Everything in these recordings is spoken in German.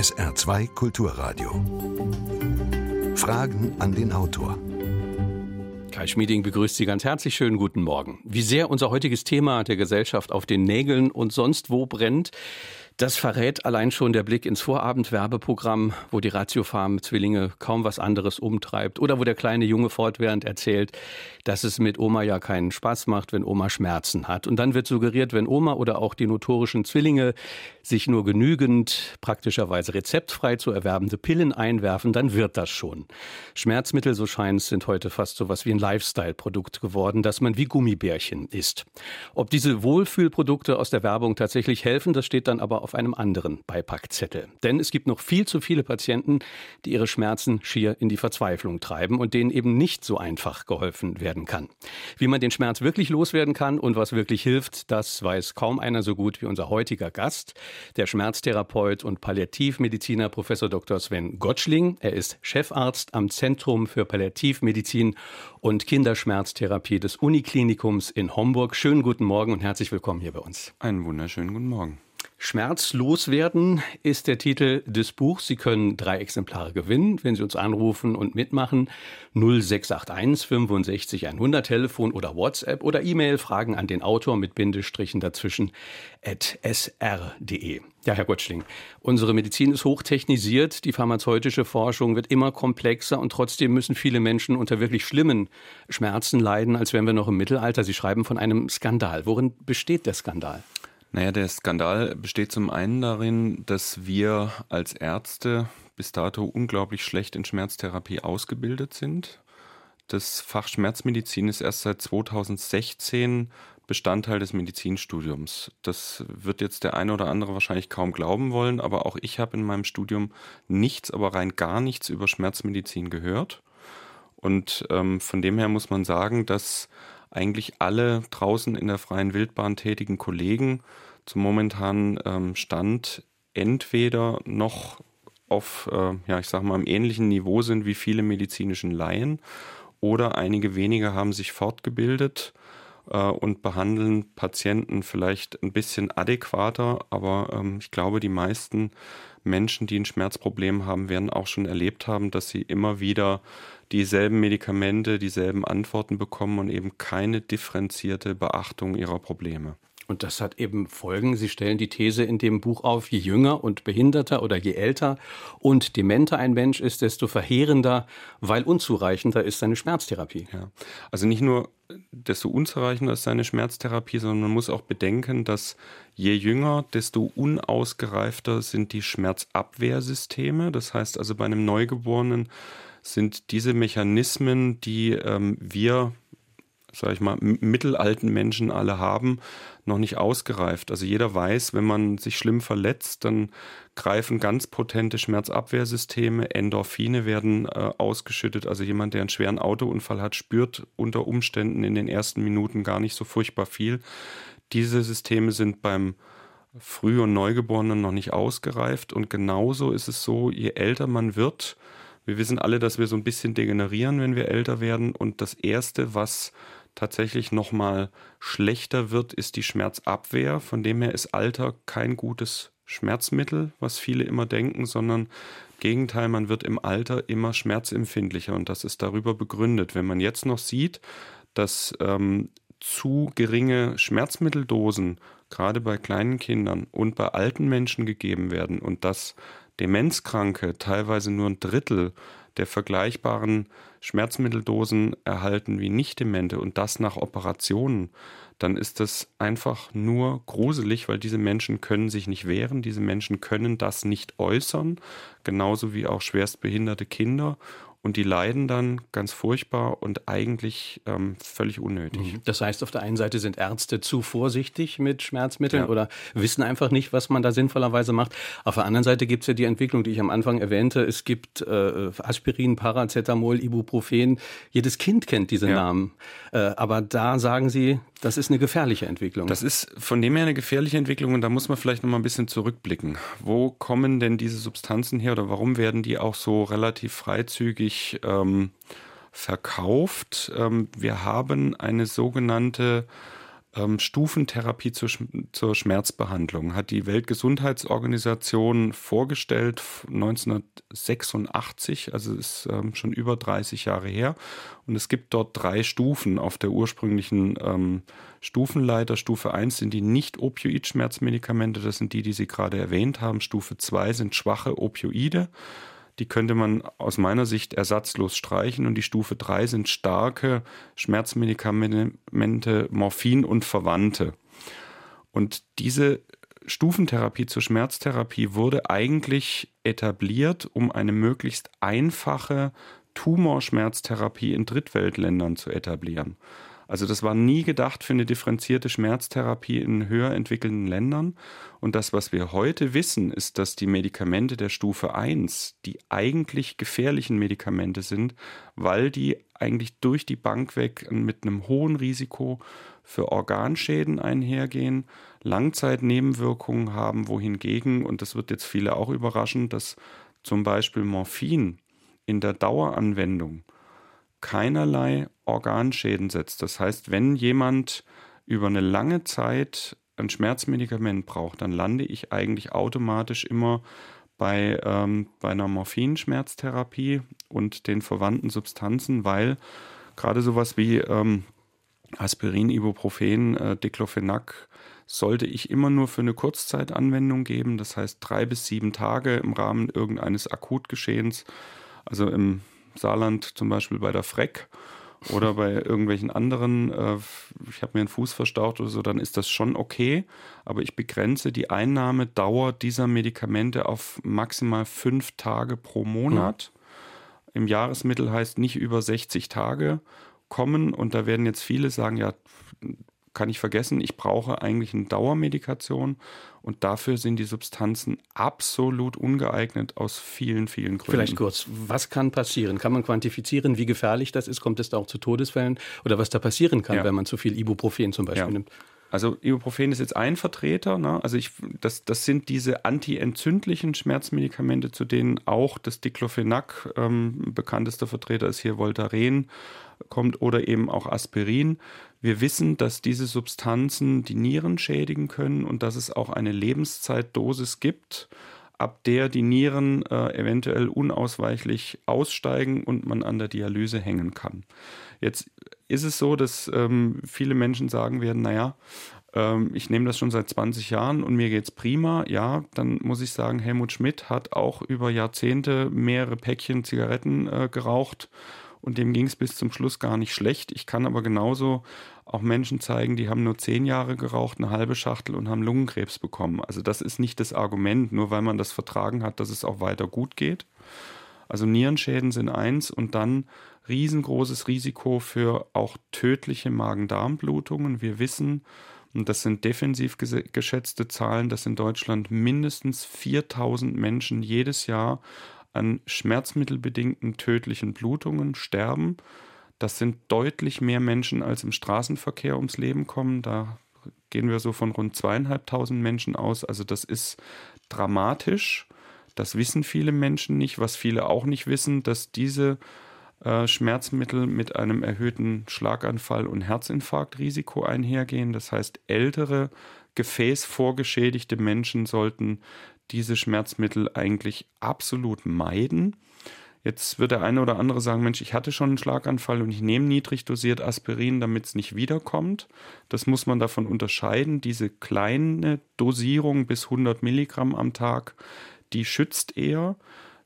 SR2 Kulturradio. Fragen an den Autor. Kai Schmieding begrüßt Sie ganz herzlich. Schönen guten Morgen. Wie sehr unser heutiges Thema der Gesellschaft auf den Nägeln und sonst wo brennt, das verrät allein schon der Blick ins Vorabendwerbeprogramm, wo die Ratiofarm-Zwillinge kaum was anderes umtreibt oder wo der kleine Junge fortwährend erzählt, dass es mit Oma ja keinen Spaß macht, wenn Oma Schmerzen hat. Und dann wird suggeriert, wenn Oma oder auch die notorischen Zwillinge sich nur genügend, praktischerweise rezeptfrei zu erwerbende Pillen einwerfen, dann wird das schon. Schmerzmittel, so scheint es, sind heute fast so was wie ein Lifestyle-Produkt geworden, das man wie Gummibärchen isst. Ob diese Wohlfühlprodukte aus der Werbung tatsächlich helfen, das steht dann aber auf einem anderen Beipackzettel. Denn es gibt noch viel zu viele Patienten, die ihre Schmerzen schier in die Verzweiflung treiben und denen eben nicht so einfach geholfen werden kann. Wie man den Schmerz wirklich loswerden kann und was wirklich hilft, das weiß kaum einer so gut wie unser heutiger Gast, der Schmerztherapeut und Palliativmediziner Professor Dr. Sven Gottschling. Er ist Chefarzt am Zentrum für Palliativmedizin und Kinderschmerztherapie des Uniklinikums in Homburg. Schönen guten Morgen und herzlich willkommen hier bei uns. Einen wunderschönen guten Morgen. Schmerzlos werden ist der Titel des Buchs. Sie können drei Exemplare gewinnen, wenn Sie uns anrufen und mitmachen. 0681 65 100 Telefon oder WhatsApp oder E-Mail Fragen an den Autor mit Bindestrichen dazwischen at sr.de. Ja, Herr Gottschling, unsere Medizin ist hochtechnisiert, die pharmazeutische Forschung wird immer komplexer und trotzdem müssen viele Menschen unter wirklich schlimmen Schmerzen leiden, als wären wir noch im Mittelalter. Sie schreiben von einem Skandal. Worin besteht der Skandal? Naja, der Skandal besteht zum einen darin, dass wir als Ärzte bis dato unglaublich schlecht in Schmerztherapie ausgebildet sind. Das Fach Schmerzmedizin ist erst seit 2016 Bestandteil des Medizinstudiums. Das wird jetzt der eine oder andere wahrscheinlich kaum glauben wollen, aber auch ich habe in meinem Studium nichts, aber rein gar nichts über Schmerzmedizin gehört. Und ähm, von dem her muss man sagen, dass eigentlich alle draußen in der freien Wildbahn tätigen Kollegen zum momentanen ähm, Stand entweder noch auf, äh, ja, ich sag mal, einem ähnlichen Niveau sind wie viele medizinischen Laien oder einige wenige haben sich fortgebildet äh, und behandeln Patienten vielleicht ein bisschen adäquater, aber ähm, ich glaube, die meisten Menschen, die ein Schmerzproblem haben, werden auch schon erlebt haben, dass sie immer wieder dieselben Medikamente, dieselben Antworten bekommen und eben keine differenzierte Beachtung ihrer Probleme. Und das hat eben Folgen. Sie stellen die These in dem Buch auf, je jünger und behinderter oder je älter und dementer ein Mensch ist, desto verheerender, weil unzureichender ist seine Schmerztherapie. Ja. Also nicht nur desto unzureichender ist seine Schmerztherapie, sondern man muss auch bedenken, dass je jünger, desto unausgereifter sind die Schmerzabwehrsysteme. Das heißt also bei einem Neugeborenen sind diese Mechanismen, die ähm, wir sage ich mal, mittelalten Menschen alle haben, noch nicht ausgereift. Also jeder weiß, wenn man sich schlimm verletzt, dann greifen ganz potente Schmerzabwehrsysteme, Endorphine werden äh, ausgeschüttet. Also jemand, der einen schweren Autounfall hat, spürt unter Umständen in den ersten Minuten gar nicht so furchtbar viel. Diese Systeme sind beim Früh- und Neugeborenen noch nicht ausgereift. Und genauso ist es so, je älter man wird, wir wissen alle, dass wir so ein bisschen degenerieren, wenn wir älter werden. Und das Erste, was tatsächlich nochmal schlechter wird, ist die Schmerzabwehr. Von dem her ist Alter kein gutes Schmerzmittel, was viele immer denken, sondern im Gegenteil, man wird im Alter immer schmerzempfindlicher und das ist darüber begründet. Wenn man jetzt noch sieht, dass ähm, zu geringe Schmerzmitteldosen gerade bei kleinen Kindern und bei alten Menschen gegeben werden und dass Demenzkranke teilweise nur ein Drittel der vergleichbaren Schmerzmitteldosen erhalten wie Nicht-Demente und das nach Operationen, dann ist das einfach nur gruselig, weil diese Menschen können sich nicht wehren, diese Menschen können das nicht äußern, genauso wie auch schwerstbehinderte Kinder und die leiden dann ganz furchtbar und eigentlich ähm, völlig unnötig. Mhm. Das heißt, auf der einen Seite sind Ärzte zu vorsichtig mit Schmerzmitteln ja. oder wissen einfach nicht, was man da sinnvollerweise macht. Auf der anderen Seite gibt es ja die Entwicklung, die ich am Anfang erwähnte. Es gibt äh, Aspirin, Paracetamol, Ibuprofen. Jedes Kind kennt diese ja. Namen. Äh, aber da sagen Sie, das ist eine gefährliche Entwicklung. Das ist von dem her eine gefährliche Entwicklung und da muss man vielleicht noch mal ein bisschen zurückblicken. Wo kommen denn diese Substanzen her oder warum werden die auch so relativ freizügig ähm, verkauft? Ähm, wir haben eine sogenannte ähm, Stufentherapie zur, zur Schmerzbehandlung. Hat die Weltgesundheitsorganisation vorgestellt 1986, also ist ähm, schon über 30 Jahre her. Und es gibt dort drei Stufen auf der ursprünglichen ähm, Stufenleiter. Stufe 1 sind die Nicht-Opioid-Schmerzmedikamente, das sind die, die Sie gerade erwähnt haben. Stufe 2 sind schwache Opioide. Die könnte man aus meiner Sicht ersatzlos streichen. Und die Stufe 3 sind starke Schmerzmedikamente, Morphin und Verwandte. Und diese Stufentherapie zur Schmerztherapie wurde eigentlich etabliert, um eine möglichst einfache Tumorschmerztherapie in Drittweltländern zu etablieren. Also das war nie gedacht für eine differenzierte Schmerztherapie in höher entwickelten Ländern. Und das, was wir heute wissen, ist, dass die Medikamente der Stufe 1 die eigentlich gefährlichen Medikamente sind, weil die eigentlich durch die Bank weg mit einem hohen Risiko für Organschäden einhergehen, Langzeitnebenwirkungen haben, wohingegen, und das wird jetzt viele auch überraschen, dass zum Beispiel Morphin in der Daueranwendung keinerlei Organschäden setzt. Das heißt, wenn jemand über eine lange Zeit ein Schmerzmedikament braucht, dann lande ich eigentlich automatisch immer bei, ähm, bei einer Morphinschmerztherapie und den verwandten Substanzen, weil gerade sowas wie ähm, Aspirin, Ibuprofen, äh, Diclofenac sollte ich immer nur für eine Kurzzeitanwendung geben, das heißt drei bis sieben Tage im Rahmen irgendeines Akutgeschehens. Also im Saarland zum Beispiel bei der Freck oder bei irgendwelchen anderen, äh, ich habe mir einen Fuß verstaucht oder so, dann ist das schon okay. Aber ich begrenze die Einnahmedauer dieser Medikamente auf maximal fünf Tage pro Monat. Mhm. Im Jahresmittel heißt nicht über 60 Tage kommen. Und da werden jetzt viele sagen, ja, kann ich vergessen, ich brauche eigentlich eine Dauermedikation und dafür sind die Substanzen absolut ungeeignet aus vielen, vielen Gründen. Vielleicht kurz, was kann passieren? Kann man quantifizieren, wie gefährlich das ist? Kommt es da auch zu Todesfällen? Oder was da passieren kann, ja. wenn man zu viel Ibuprofen zum Beispiel ja. nimmt? Also Ibuprofen ist jetzt ein Vertreter. Ne? Also ich, das, das sind diese antientzündlichen Schmerzmedikamente, zu denen auch das Diclofenac, ähm, bekanntester Vertreter ist hier Voltaren, kommt oder eben auch Aspirin. Wir wissen, dass diese Substanzen die Nieren schädigen können und dass es auch eine Lebenszeitdosis gibt, ab der die Nieren äh, eventuell unausweichlich aussteigen und man an der Dialyse hängen kann. Jetzt ist es so, dass ähm, viele Menschen sagen werden, naja, ähm, ich nehme das schon seit 20 Jahren und mir geht es prima. Ja, dann muss ich sagen, Helmut Schmidt hat auch über Jahrzehnte mehrere Päckchen Zigaretten äh, geraucht und dem ging es bis zum Schluss gar nicht schlecht. Ich kann aber genauso auch Menschen zeigen, die haben nur zehn Jahre geraucht, eine halbe Schachtel und haben Lungenkrebs bekommen. Also das ist nicht das Argument, nur weil man das vertragen hat, dass es auch weiter gut geht. Also Nierenschäden sind eins und dann riesengroßes Risiko für auch tödliche Magen-Darm-Blutungen. Wir wissen, und das sind defensiv geschätzte Zahlen, dass in Deutschland mindestens 4000 Menschen jedes Jahr an schmerzmittelbedingten tödlichen Blutungen sterben. Das sind deutlich mehr Menschen, als im Straßenverkehr ums Leben kommen. Da gehen wir so von rund zweieinhalbtausend Menschen aus. Also das ist dramatisch. Das wissen viele Menschen nicht. Was viele auch nicht wissen, dass diese äh, Schmerzmittel mit einem erhöhten Schlaganfall- und Herzinfarktrisiko einhergehen. Das heißt, ältere, gefäßvorgeschädigte Menschen sollten diese Schmerzmittel eigentlich absolut meiden. Jetzt wird der eine oder andere sagen, Mensch, ich hatte schon einen Schlaganfall und ich nehme niedrig dosiert Aspirin, damit es nicht wiederkommt. Das muss man davon unterscheiden. Diese kleine Dosierung bis 100 Milligramm am Tag, die schützt eher.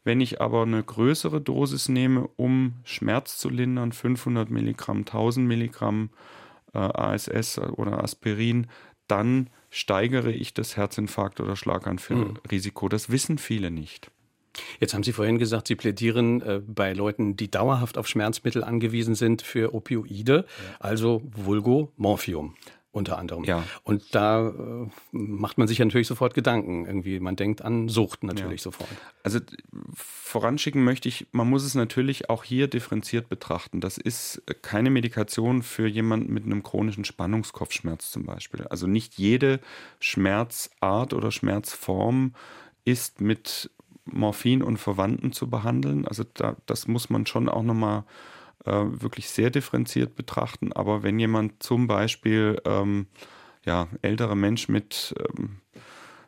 Wenn ich aber eine größere Dosis nehme, um Schmerz zu lindern, 500 Milligramm, 1000 Milligramm äh, ASS oder Aspirin, dann steigere ich das Herzinfarkt- oder Schlaganfallrisiko. Mhm. Das wissen viele nicht. Jetzt haben Sie vorhin gesagt, Sie plädieren äh, bei Leuten, die dauerhaft auf Schmerzmittel angewiesen sind, für Opioide, ja. also Vulgo Morphium unter anderem. Ja. Und da äh, macht man sich natürlich sofort Gedanken. Irgendwie, man denkt an Sucht natürlich ja. sofort. Also voranschicken möchte ich, man muss es natürlich auch hier differenziert betrachten. Das ist keine Medikation für jemanden mit einem chronischen Spannungskopfschmerz zum Beispiel. Also nicht jede Schmerzart oder Schmerzform ist mit Morphin und Verwandten zu behandeln. Also da, das muss man schon auch nochmal äh, wirklich sehr differenziert betrachten. Aber wenn jemand zum Beispiel ähm, ja, älterer Mensch mit ähm,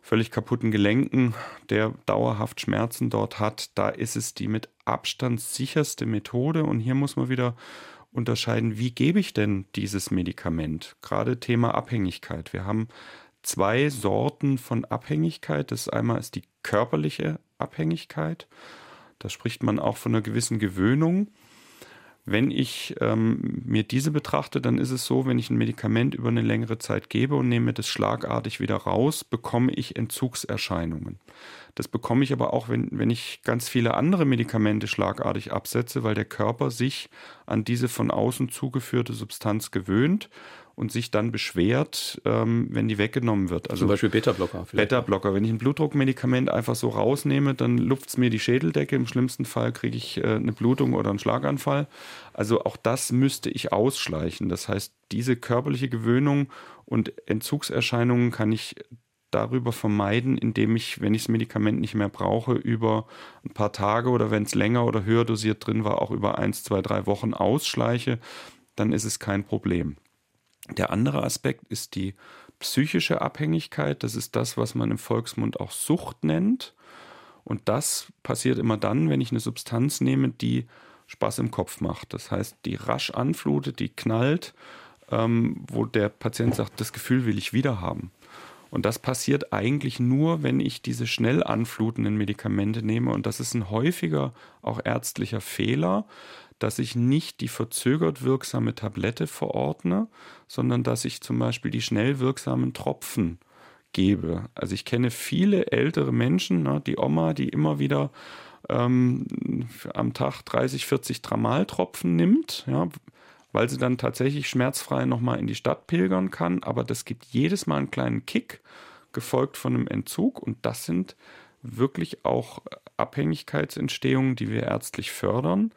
völlig kaputten Gelenken, der dauerhaft Schmerzen dort hat, da ist es die mit Abstand sicherste Methode. Und hier muss man wieder unterscheiden, wie gebe ich denn dieses Medikament? Gerade Thema Abhängigkeit. Wir haben zwei Sorten von Abhängigkeit. Das einmal ist die körperliche Abhängigkeit. Da spricht man auch von einer gewissen Gewöhnung. Wenn ich ähm, mir diese betrachte, dann ist es so, wenn ich ein Medikament über eine längere Zeit gebe und nehme das schlagartig wieder raus, bekomme ich Entzugserscheinungen. Das bekomme ich aber auch, wenn, wenn ich ganz viele andere Medikamente schlagartig absetze, weil der Körper sich an diese von außen zugeführte Substanz gewöhnt und sich dann beschwert, ähm, wenn die weggenommen wird. Also Zum Beispiel Beta-Blocker. Beta-Blocker. Wenn ich ein Blutdruckmedikament einfach so rausnehme, dann lupft es mir die Schädeldecke. Im schlimmsten Fall kriege ich äh, eine Blutung oder einen Schlaganfall. Also auch das müsste ich ausschleichen. Das heißt, diese körperliche Gewöhnung und Entzugserscheinungen kann ich darüber vermeiden, indem ich, wenn ich das Medikament nicht mehr brauche, über ein paar Tage oder wenn es länger oder höher dosiert drin war, auch über eins, zwei, drei Wochen ausschleiche, dann ist es kein Problem. Der andere Aspekt ist die psychische Abhängigkeit. Das ist das, was man im Volksmund auch Sucht nennt. Und das passiert immer dann, wenn ich eine Substanz nehme, die Spaß im Kopf macht. Das heißt, die rasch anflutet, die knallt, ähm, wo der Patient sagt, das Gefühl will ich wieder haben. Und das passiert eigentlich nur, wenn ich diese schnell anflutenden Medikamente nehme. Und das ist ein häufiger, auch ärztlicher Fehler, dass ich nicht die verzögert wirksame Tablette verordne, sondern dass ich zum Beispiel die schnell wirksamen Tropfen gebe. Also ich kenne viele ältere Menschen, ne, die Oma, die immer wieder ähm, am Tag 30, 40 Tramaltropfen nimmt, ja, weil sie dann tatsächlich schmerzfrei nochmal in die Stadt pilgern kann. Aber das gibt jedes Mal einen kleinen Kick, gefolgt von einem Entzug. Und das sind wirklich auch Abhängigkeitsentstehungen, die wir ärztlich fördern.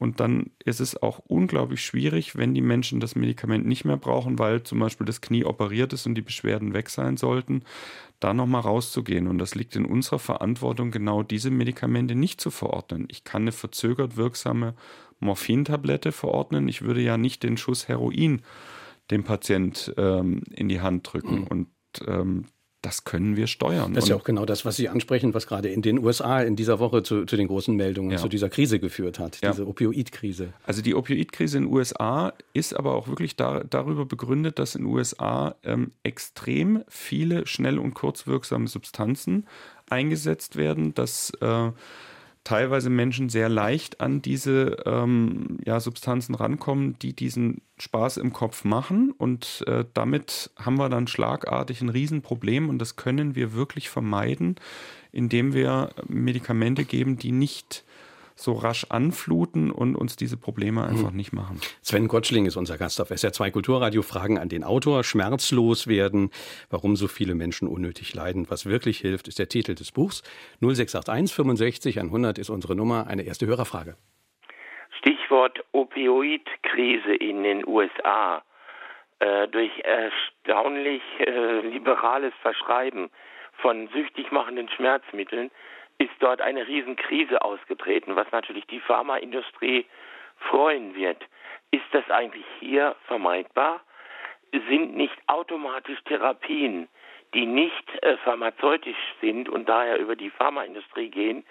Und dann ist es auch unglaublich schwierig, wenn die Menschen das Medikament nicht mehr brauchen, weil zum Beispiel das Knie operiert ist und die Beschwerden weg sein sollten, da nochmal rauszugehen. Und das liegt in unserer Verantwortung, genau diese Medikamente nicht zu verordnen. Ich kann eine verzögert wirksame Morphintablette verordnen. Ich würde ja nicht den Schuss Heroin dem Patient ähm, in die Hand drücken. Mhm. Und ähm, das können wir steuern. Das ist ja auch genau das, was Sie ansprechen, was gerade in den USA in dieser Woche zu, zu den großen Meldungen, ja. zu dieser Krise geführt hat, ja. diese Opioidkrise. Also die Opioidkrise in den USA ist aber auch wirklich da, darüber begründet, dass in den USA ähm, extrem viele schnell und kurzwirksame Substanzen eingesetzt werden, dass äh, teilweise Menschen sehr leicht an diese ähm, ja, Substanzen rankommen, die diesen Spaß im Kopf machen. Und äh, damit haben wir dann schlagartig ein Riesenproblem und das können wir wirklich vermeiden, indem wir Medikamente geben, die nicht so rasch anfluten und uns diese Probleme einfach hm. nicht machen. Sven Gottschling ist unser Gast auf SR2 Kulturradio. Fragen an den Autor. Schmerzlos werden. Warum so viele Menschen unnötig leiden. Was wirklich hilft, ist der Titel des Buchs. 0681 65 100 ist unsere Nummer. Eine erste Hörerfrage. Stichwort Opioidkrise in den USA. Äh, durch erstaunlich äh, liberales Verschreiben von süchtig machenden Schmerzmitteln ist dort eine Riesenkrise ausgetreten, was natürlich die Pharmaindustrie freuen wird. Ist das eigentlich hier vermeidbar? Sind nicht automatisch Therapien, die nicht äh, pharmazeutisch sind und daher über die Pharmaindustrie gehen,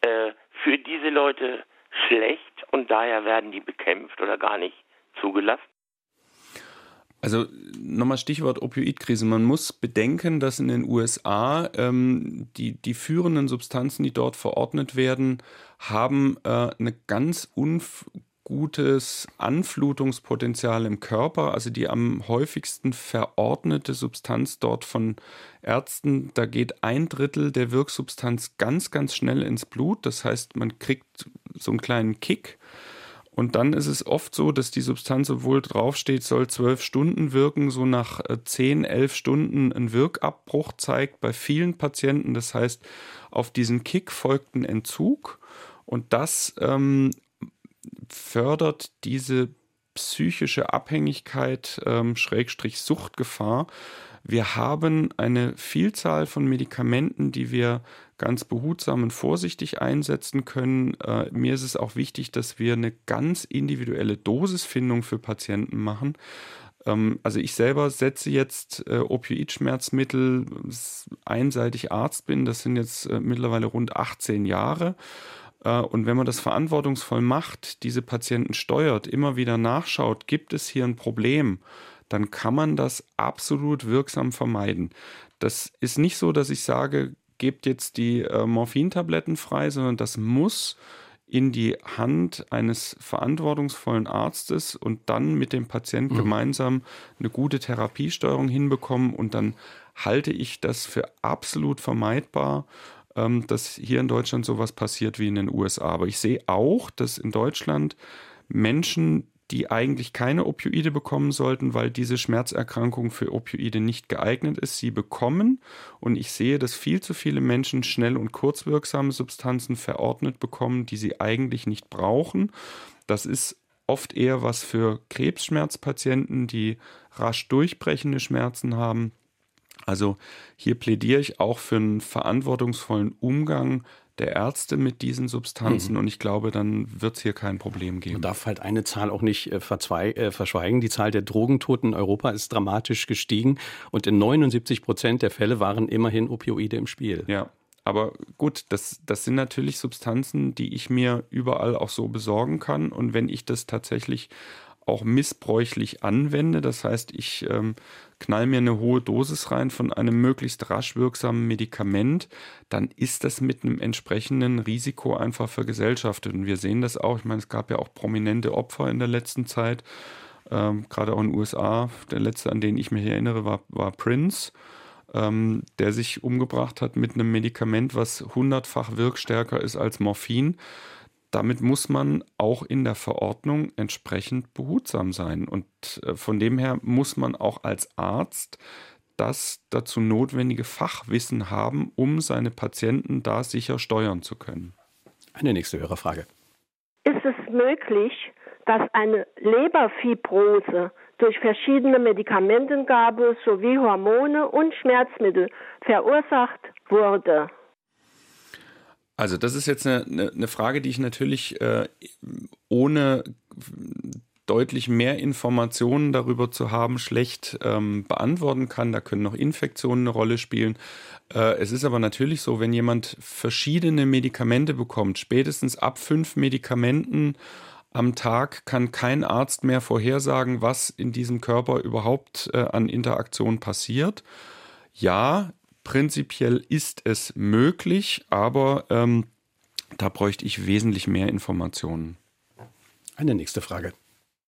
äh, für diese Leute schlecht und daher werden die bekämpft oder gar nicht zugelassen? Also nochmal Stichwort Opioidkrise. Man muss bedenken, dass in den USA ähm, die, die führenden Substanzen, die dort verordnet werden, haben äh, eine ganz ungutes Anflutungspotenzial im Körper. Also die am häufigsten verordnete Substanz dort von Ärzten, da geht ein Drittel der Wirksubstanz ganz, ganz schnell ins Blut. Das heißt, man kriegt so einen kleinen Kick und dann ist es oft so, dass die Substanz, obwohl draufsteht, soll zwölf Stunden wirken, so nach äh, zehn, elf Stunden einen Wirkabbruch zeigt bei vielen Patienten. Das heißt, auf diesen Kick folgt ein Entzug und das ähm, fördert diese psychische Abhängigkeit, ähm, Schrägstrich Suchtgefahr, Wir haben eine Vielzahl von Medikamenten, die wir ganz behutsam und vorsichtig einsetzen können. Äh, mir ist es auch wichtig, dass wir eine ganz individuelle Dosisfindung für Patienten machen. Ähm, also ich selber setze jetzt äh, Opioidschmerzmittel, einseitig Arzt bin, das sind jetzt äh, mittlerweile rund 18 Jahre. Äh, und wenn man das verantwortungsvoll macht, diese Patienten steuert, immer wieder nachschaut, gibt es hier ein Problem, dann kann man das absolut wirksam vermeiden. Das ist nicht so, dass ich sage, gebt jetzt die äh, Morphintabletten frei, sondern das muss in die Hand eines verantwortungsvollen Arztes und dann mit dem Patienten mhm. gemeinsam eine gute Therapiesteuerung hinbekommen. Und dann halte ich das für absolut vermeidbar, ähm, dass hier in Deutschland sowas passiert wie in den USA. Aber ich sehe auch, dass in Deutschland Menschen, die eigentlich keine Opioide bekommen sollten, weil diese Schmerzerkrankung für Opioide nicht geeignet ist, sie bekommen. Und ich sehe, dass viel zu viele Menschen schnell und kurzwirksame Substanzen verordnet bekommen, die sie eigentlich nicht brauchen. Das ist oft eher was für Krebsschmerzpatienten, die rasch durchbrechende Schmerzen haben. Also hier plädiere ich auch für einen verantwortungsvollen Umgang der Ärzte mit diesen Substanzen mhm. und ich glaube, dann wird es hier kein Problem geben. Man darf halt eine Zahl auch nicht äh, äh, verschweigen. Die Zahl der Drogentoten in Europa ist dramatisch gestiegen und in 79 Prozent der Fälle waren immerhin Opioide im Spiel. Ja. Aber gut, das, das sind natürlich Substanzen, die ich mir überall auch so besorgen kann. Und wenn ich das tatsächlich auch missbräuchlich anwende. Das heißt, ich ähm, knall mir eine hohe Dosis rein von einem möglichst rasch wirksamen Medikament, dann ist das mit einem entsprechenden Risiko einfach vergesellschaftet. Und wir sehen das auch. Ich meine, es gab ja auch prominente Opfer in der letzten Zeit, ähm, gerade auch in den USA. Der letzte, an den ich mich erinnere, war, war Prince. Ähm, der sich umgebracht hat mit einem Medikament, was hundertfach wirkstärker ist als Morphin damit muss man auch in der Verordnung entsprechend behutsam sein. Und äh, von dem her muss man auch als Arzt das dazu notwendige Fachwissen haben, um seine Patienten da sicher steuern zu können. Eine nächste Hörerfrage. Ist es möglich, dass eine Leberfibrose durch verschiedene Medikamentengabe sowie Hormone und Schmerzmittel verursacht wurde? Also das ist jetzt eine, eine, eine Frage, die ich natürlich äh, ohne deutlich mehr Informationen darüber zu haben, schlecht ähm, beantworten kann. Da können noch Infektionen eine Rolle spielen. Äh, es ist aber natürlich so, wenn jemand verschiedene Medikamente bekommt, spätestens ab fünf Medikamenten am Tag kann kein Arzt mehr vorhersagen, was in diesem Körper überhaupt äh, an Interaktion passiert. Ja, Prinzipiell ist es möglich, aber ähm, da bräuchte ich wesentlich mehr Informationen. Eine nächste Frage.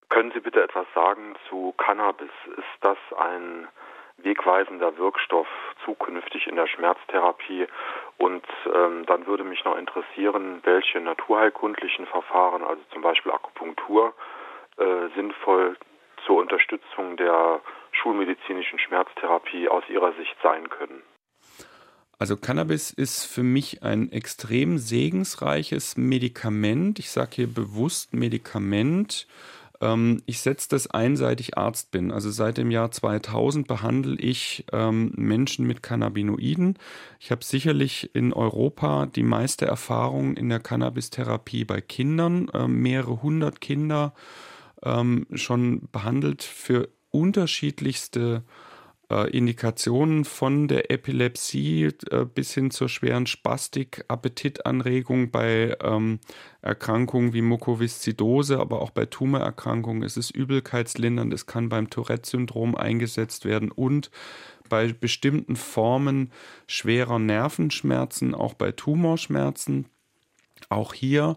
Können Sie bitte etwas sagen zu Cannabis? Ist das ein wegweisender Wirkstoff zukünftig in der Schmerztherapie? Und ähm, dann würde mich noch interessieren, welche naturheilkundlichen Verfahren, also zum Beispiel Akupunktur, äh, sinnvoll zur Unterstützung der schulmedizinischen Schmerztherapie aus Ihrer Sicht sein können. Also Cannabis ist für mich ein extrem segensreiches Medikament. Ich sage hier bewusst Medikament. Ähm, ich setze das ein, seit ich Arzt bin. Also seit dem Jahr 2000 behandle ich ähm, Menschen mit Cannabinoiden. Ich habe sicherlich in Europa die meiste Erfahrung in der Cannabis-Therapie bei Kindern. Ähm, mehrere hundert Kinder schon behandelt für unterschiedlichste äh, Indikationen von der Epilepsie äh, bis hin zur schweren Spastik, Appetitanregung bei ähm, Erkrankungen wie Mukoviszidose, aber auch bei Tumorerkrankungen. Es ist übelkeitslindernd, es kann beim Tourette-Syndrom eingesetzt werden und bei bestimmten Formen schwerer Nervenschmerzen, auch bei Tumorschmerzen. Auch hier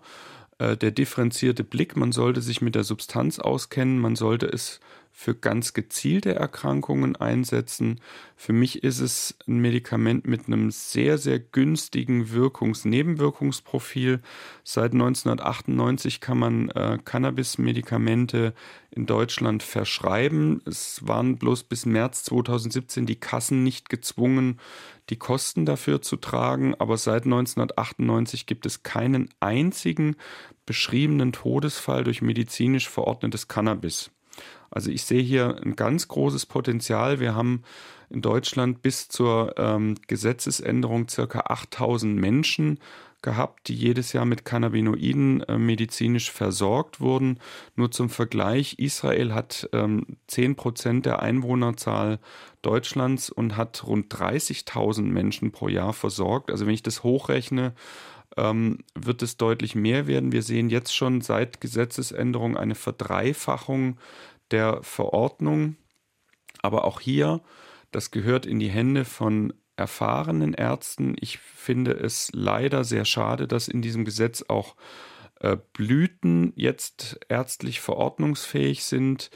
äh, der differenzierte Blick, man sollte sich mit der Substanz auskennen, man sollte es für ganz gezielte Erkrankungen einsetzen. Für mich ist es ein Medikament mit einem sehr, sehr günstigen Wirkungs-Nebenwirkungsprofil. Seit 1998 kann man äh, Cannabis-Medikamente in Deutschland verschreiben. Es waren bloß bis März 2017 die Kassen nicht gezwungen, die Kosten dafür zu tragen. Aber seit 1998 gibt es keinen einzigen beschriebenen Todesfall durch medizinisch verordnetes Cannabis. Also ich sehe hier ein ganz großes Potenzial. Wir haben in Deutschland bis zur ähm, Gesetzesänderung circa 8000 Menschen gehabt, die jedes Jahr mit Cannabinoiden äh, medizinisch versorgt wurden. Nur zum Vergleich, Israel hat ähm, 10 Prozent der Einwohnerzahl Deutschlands und hat rund 30.000 Menschen pro Jahr versorgt. Also wenn ich das hochrechne, ähm, wird es deutlich mehr werden. Wir sehen jetzt schon seit Gesetzesänderung eine Verdreifachung der Verordnung. Aber auch hier, das gehört in die Hände von erfahrenen Ärzten. Ich finde es leider sehr schade, dass in diesem Gesetz auch äh, Blüten jetzt ärztlich verordnungsfähig sind.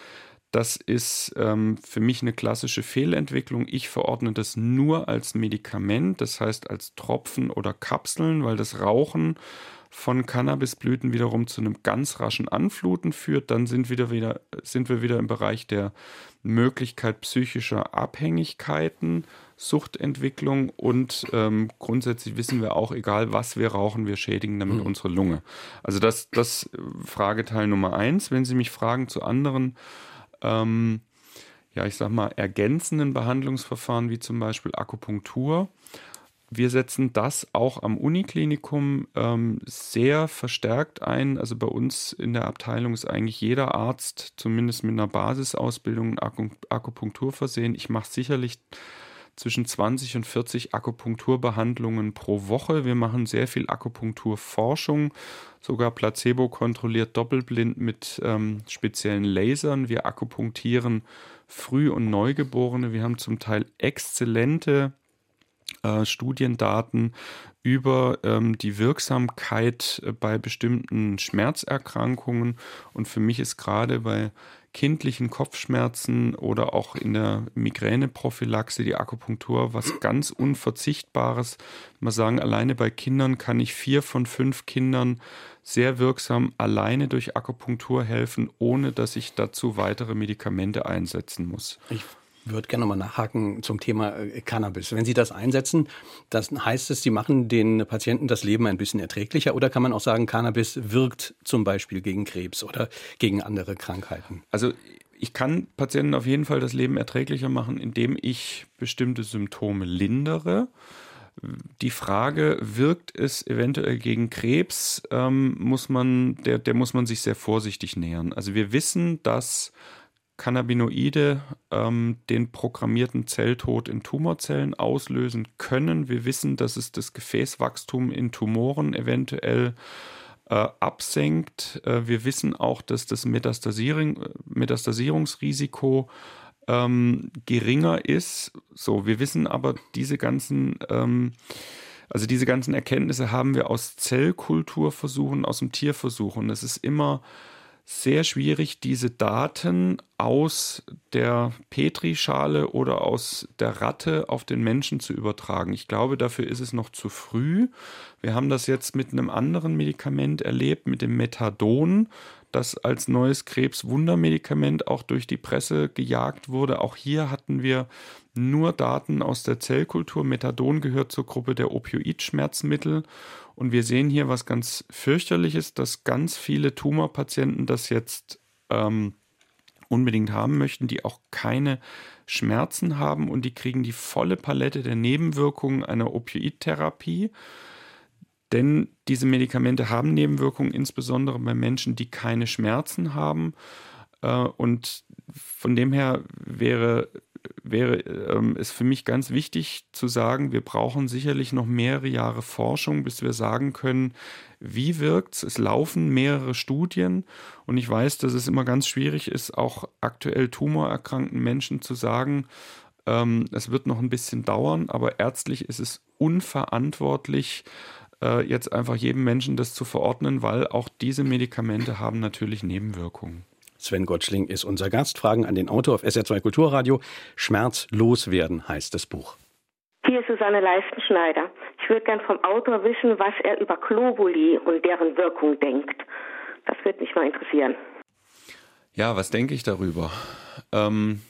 Das ist ähm, für mich eine klassische Fehlentwicklung. Ich verordne das nur als Medikament, das heißt als Tropfen oder Kapseln, weil das Rauchen von Cannabisblüten wiederum zu einem ganz raschen Anfluten führt. Dann sind, wieder wieder, sind wir wieder im Bereich der Möglichkeit psychischer Abhängigkeiten, Suchtentwicklung und ähm, grundsätzlich wissen wir auch, egal was wir rauchen, wir schädigen damit mhm. unsere Lunge. Also das, das Frageteil Nummer eins. Wenn Sie mich fragen zu anderen ähm, ja, ich sag mal, ergänzenden Behandlungsverfahren wie zum Beispiel Akupunktur. Wir setzen das auch am Uniklinikum ähm, sehr verstärkt ein. Also bei uns in der Abteilung ist eigentlich jeder Arzt zumindest mit einer Basisausbildung in Akupunktur versehen. Ich mache sicherlich zwischen 20 und 40 Akupunkturbehandlungen pro Woche. Wir machen sehr viel Akupunkturforschung, sogar placebo-kontrolliert doppelblind mit ähm, speziellen Lasern. Wir akupunktieren Früh- und Neugeborene. Wir haben zum Teil exzellente äh, Studiendaten über ähm, die Wirksamkeit äh, bei bestimmten Schmerzerkrankungen. Und für mich ist gerade bei kindlichen Kopfschmerzen oder auch in der Migräneprophylaxe die Akupunktur was ganz Unverzichtbares. Mal sagen, alleine bei Kindern kann ich vier von fünf Kindern sehr wirksam alleine durch Akupunktur helfen, ohne dass ich dazu weitere Medikamente einsetzen muss. Ich würde gerne nochmal nachhaken zum Thema äh, Cannabis. Wenn Sie das einsetzen, das heißt es, Sie machen den Patienten das Leben ein bisschen erträglicher oder kann man auch sagen, Cannabis wirkt zum Beispiel gegen Krebs oder gegen andere Krankheiten? Also ich kann Patienten auf jeden Fall das Leben erträglicher machen, indem ich bestimmte Symptome lindere. Die Frage, wirkt es eventuell gegen Krebs, ähm, muss man, der, der muss man sich sehr vorsichtig nähern. Also wir wissen, dass Cannabinoide ähm, den programmierten Zelltod in Tumorzellen auslösen können. Wir wissen, dass es das Gefäßwachstum in Tumoren eventuell äh, absenkt. Äh, wir wissen auch, dass das Metastasiering, Metastasierungsrisiko ähm, geringer ist. So, wir wissen aber diese ganzen ähm, also diese ganzen Erkenntnisse haben wir aus Zellkulturversuchen, aus dem Tierversuch. Und es ist immer sehr schwierig, diese Daten aus der Petrischale oder aus der Ratte auf den Menschen zu übertragen. Ich glaube, dafür ist es noch zu früh. Wir haben das jetzt mit einem anderen Medikament erlebt, mit dem Methadon, das als neues Krebswundermedikament auch durch die Presse gejagt wurde. Auch hier hatten wir nur Daten aus der Zellkultur. Methadon gehört zur Gruppe der Opioidschmerzmittel und wir sehen hier was ganz fürchterliches, dass ganz viele Tumorpatienten das jetzt ähm, unbedingt haben möchten, die auch keine Schmerzen haben und die kriegen die volle Palette der Nebenwirkungen einer Opioidtherapie. Denn diese Medikamente haben Nebenwirkungen, insbesondere bei Menschen, die keine Schmerzen haben. Äh, und von dem her wäre wäre ähm, es für mich ganz wichtig zu sagen, wir brauchen sicherlich noch mehrere Jahre Forschung, bis wir sagen können, wie wirkt es. Es laufen mehrere Studien und ich weiß, dass es immer ganz schwierig ist, auch aktuell tumorerkrankten Menschen zu sagen, ähm, es wird noch ein bisschen dauern, aber ärztlich ist es unverantwortlich, äh, jetzt einfach jedem Menschen das zu verordnen, weil auch diese Medikamente haben natürlich Nebenwirkungen. Sven Gottschling ist unser Gast. Fragen an den Autor auf SR2 Kulturradio. Schmerzlos werden heißt das Buch. Hier ist Susanne Leistenschneider. Ich würde gern vom Autor wissen, was er über Globuli und deren Wirkung denkt. Das würde mich mal interessieren. Ja, was denke ich darüber? Ähm,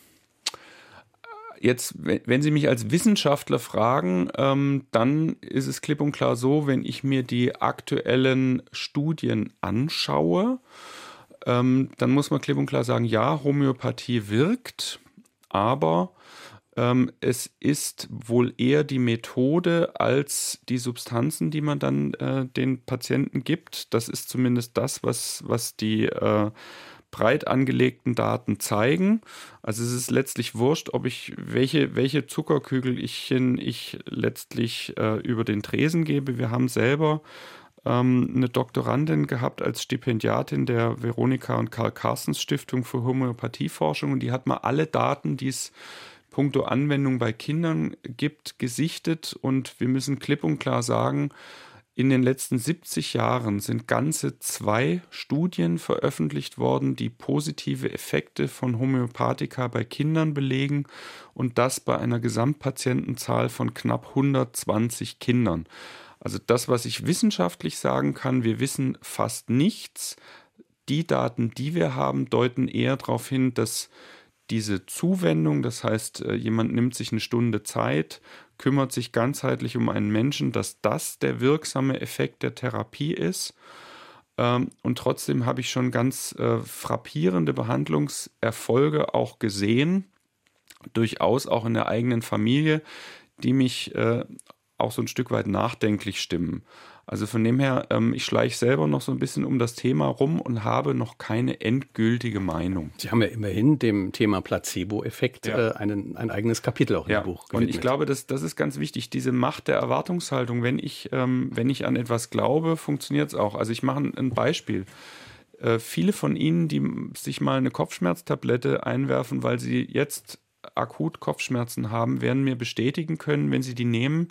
jetzt, wenn Sie mich als Wissenschaftler fragen, ähm, dann ist es klipp und klar so, wenn ich mir die aktuellen Studien anschaue, ähm, dann muss man klipp und klar sagen, ja, Homöopathie wirkt, aber äh, Ähm, es ist wohl eher die Methode als die Substanzen, die man dann äh, den Patienten gibt. Das ist zumindest das, was, was die äh, breit angelegten Daten zeigen. Also es ist letztlich wurscht, ob ich welche, welche Zuckerkügelchen ich letztlich äh, über den Tresen gebe. Wir haben selber ähm, eine Doktorandin gehabt als Stipendiatin der Veronika und Karl Carstens Stiftung für Homöopathieforschung. Und die hat mal alle Daten, die es puncto Anwendung bei Kindern gibt, gesichtet. Und wir müssen klipp und klar sagen, in den letzten 70 Jahren sind ganze zwei Studien veröffentlicht worden, die positive Effekte von Homöopathika bei Kindern belegen. Und das bei einer Gesamtpatientenzahl von knapp 120 Kindern. Also das, was ich wissenschaftlich sagen kann, wir wissen fast nichts. Die Daten, die wir haben, deuten eher darauf hin, dass diese Zuwendung, das heißt, äh, jemand nimmt sich eine Stunde Zeit, kümmert sich ganzheitlich um einen Menschen, dass das der wirksame Effekt der Therapie ist. Ähm, und trotzdem habe ich schon ganz äh, frappierende Behandlungserfolge auch gesehen, durchaus auch in der eigenen Familie, die mich äh, auch so ein Stück weit nachdenklich stimmen. Also von dem her, ähm, ich schleiche selber noch so ein bisschen um das Thema rum und habe noch keine endgültige Meinung. Sie haben ja immerhin dem Thema Placebo-Effekt ja. äh, ein eigenes Kapitel auch ja. im Buch gewidmet. Und ich glaube, das, das ist ganz wichtig, diese Macht der Erwartungshaltung. Wenn ich, ähm, wenn ich an etwas glaube, funktioniert es auch. Also ich mache ein, ein Beispiel äh, viele von Ihnen, die sich mal eine Kopfschmerztablette einwerfen, weil sie jetzt akut Kopfschmerzen haben, werden mir bestätigen können, wenn sie die nehmen,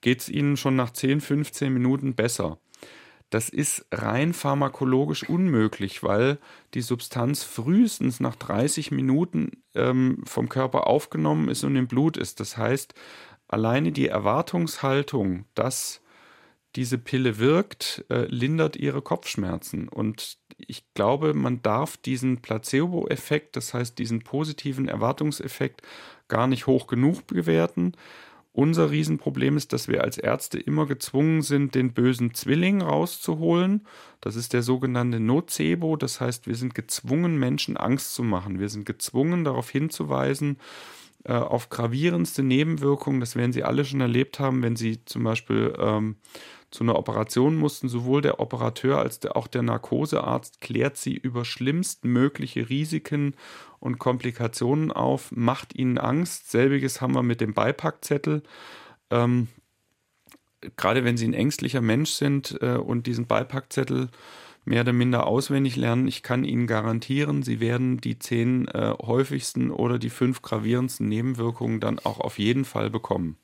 geht es ihnen schon nach 10, 15 Minuten besser. Das ist rein pharmakologisch unmöglich, weil die Substanz frühestens nach 30 Minuten ähm, vom Körper aufgenommen ist und im Blut ist. Das heißt, alleine die Erwartungshaltung, dass diese Pille wirkt, äh, lindert ihre Kopfschmerzen. Und ich glaube, man darf diesen Placebo-Effekt, das heißt diesen positiven Erwartungseffekt, gar nicht hoch genug bewerten. Unser Riesenproblem ist, dass wir als Ärzte immer gezwungen sind, den bösen Zwilling rauszuholen. Das ist der sogenannte Nocebo. Das heißt, wir sind gezwungen, Menschen Angst zu machen. Wir sind gezwungen, darauf hinzuweisen, äh, auf gravierendste Nebenwirkungen. Das werden Sie alle schon erlebt haben, wenn Sie zum Beispiel ähm, zu einer Operation mussten. Sowohl der Operateur als auch der Narkosearzt klärt Sie über schlimmstmögliche Risiken und Komplikationen auf, macht ihnen Angst. Selbiges haben wir mit dem Beipackzettel. Ähm, gerade wenn sie ein ängstlicher Mensch sind äh, und diesen Beipackzettel mehr oder minder auswendig lernen, ich kann Ihnen garantieren, Sie werden die zehn äh, häufigsten oder die fünf gravierendsten Nebenwirkungen dann auch auf jeden Fall bekommen.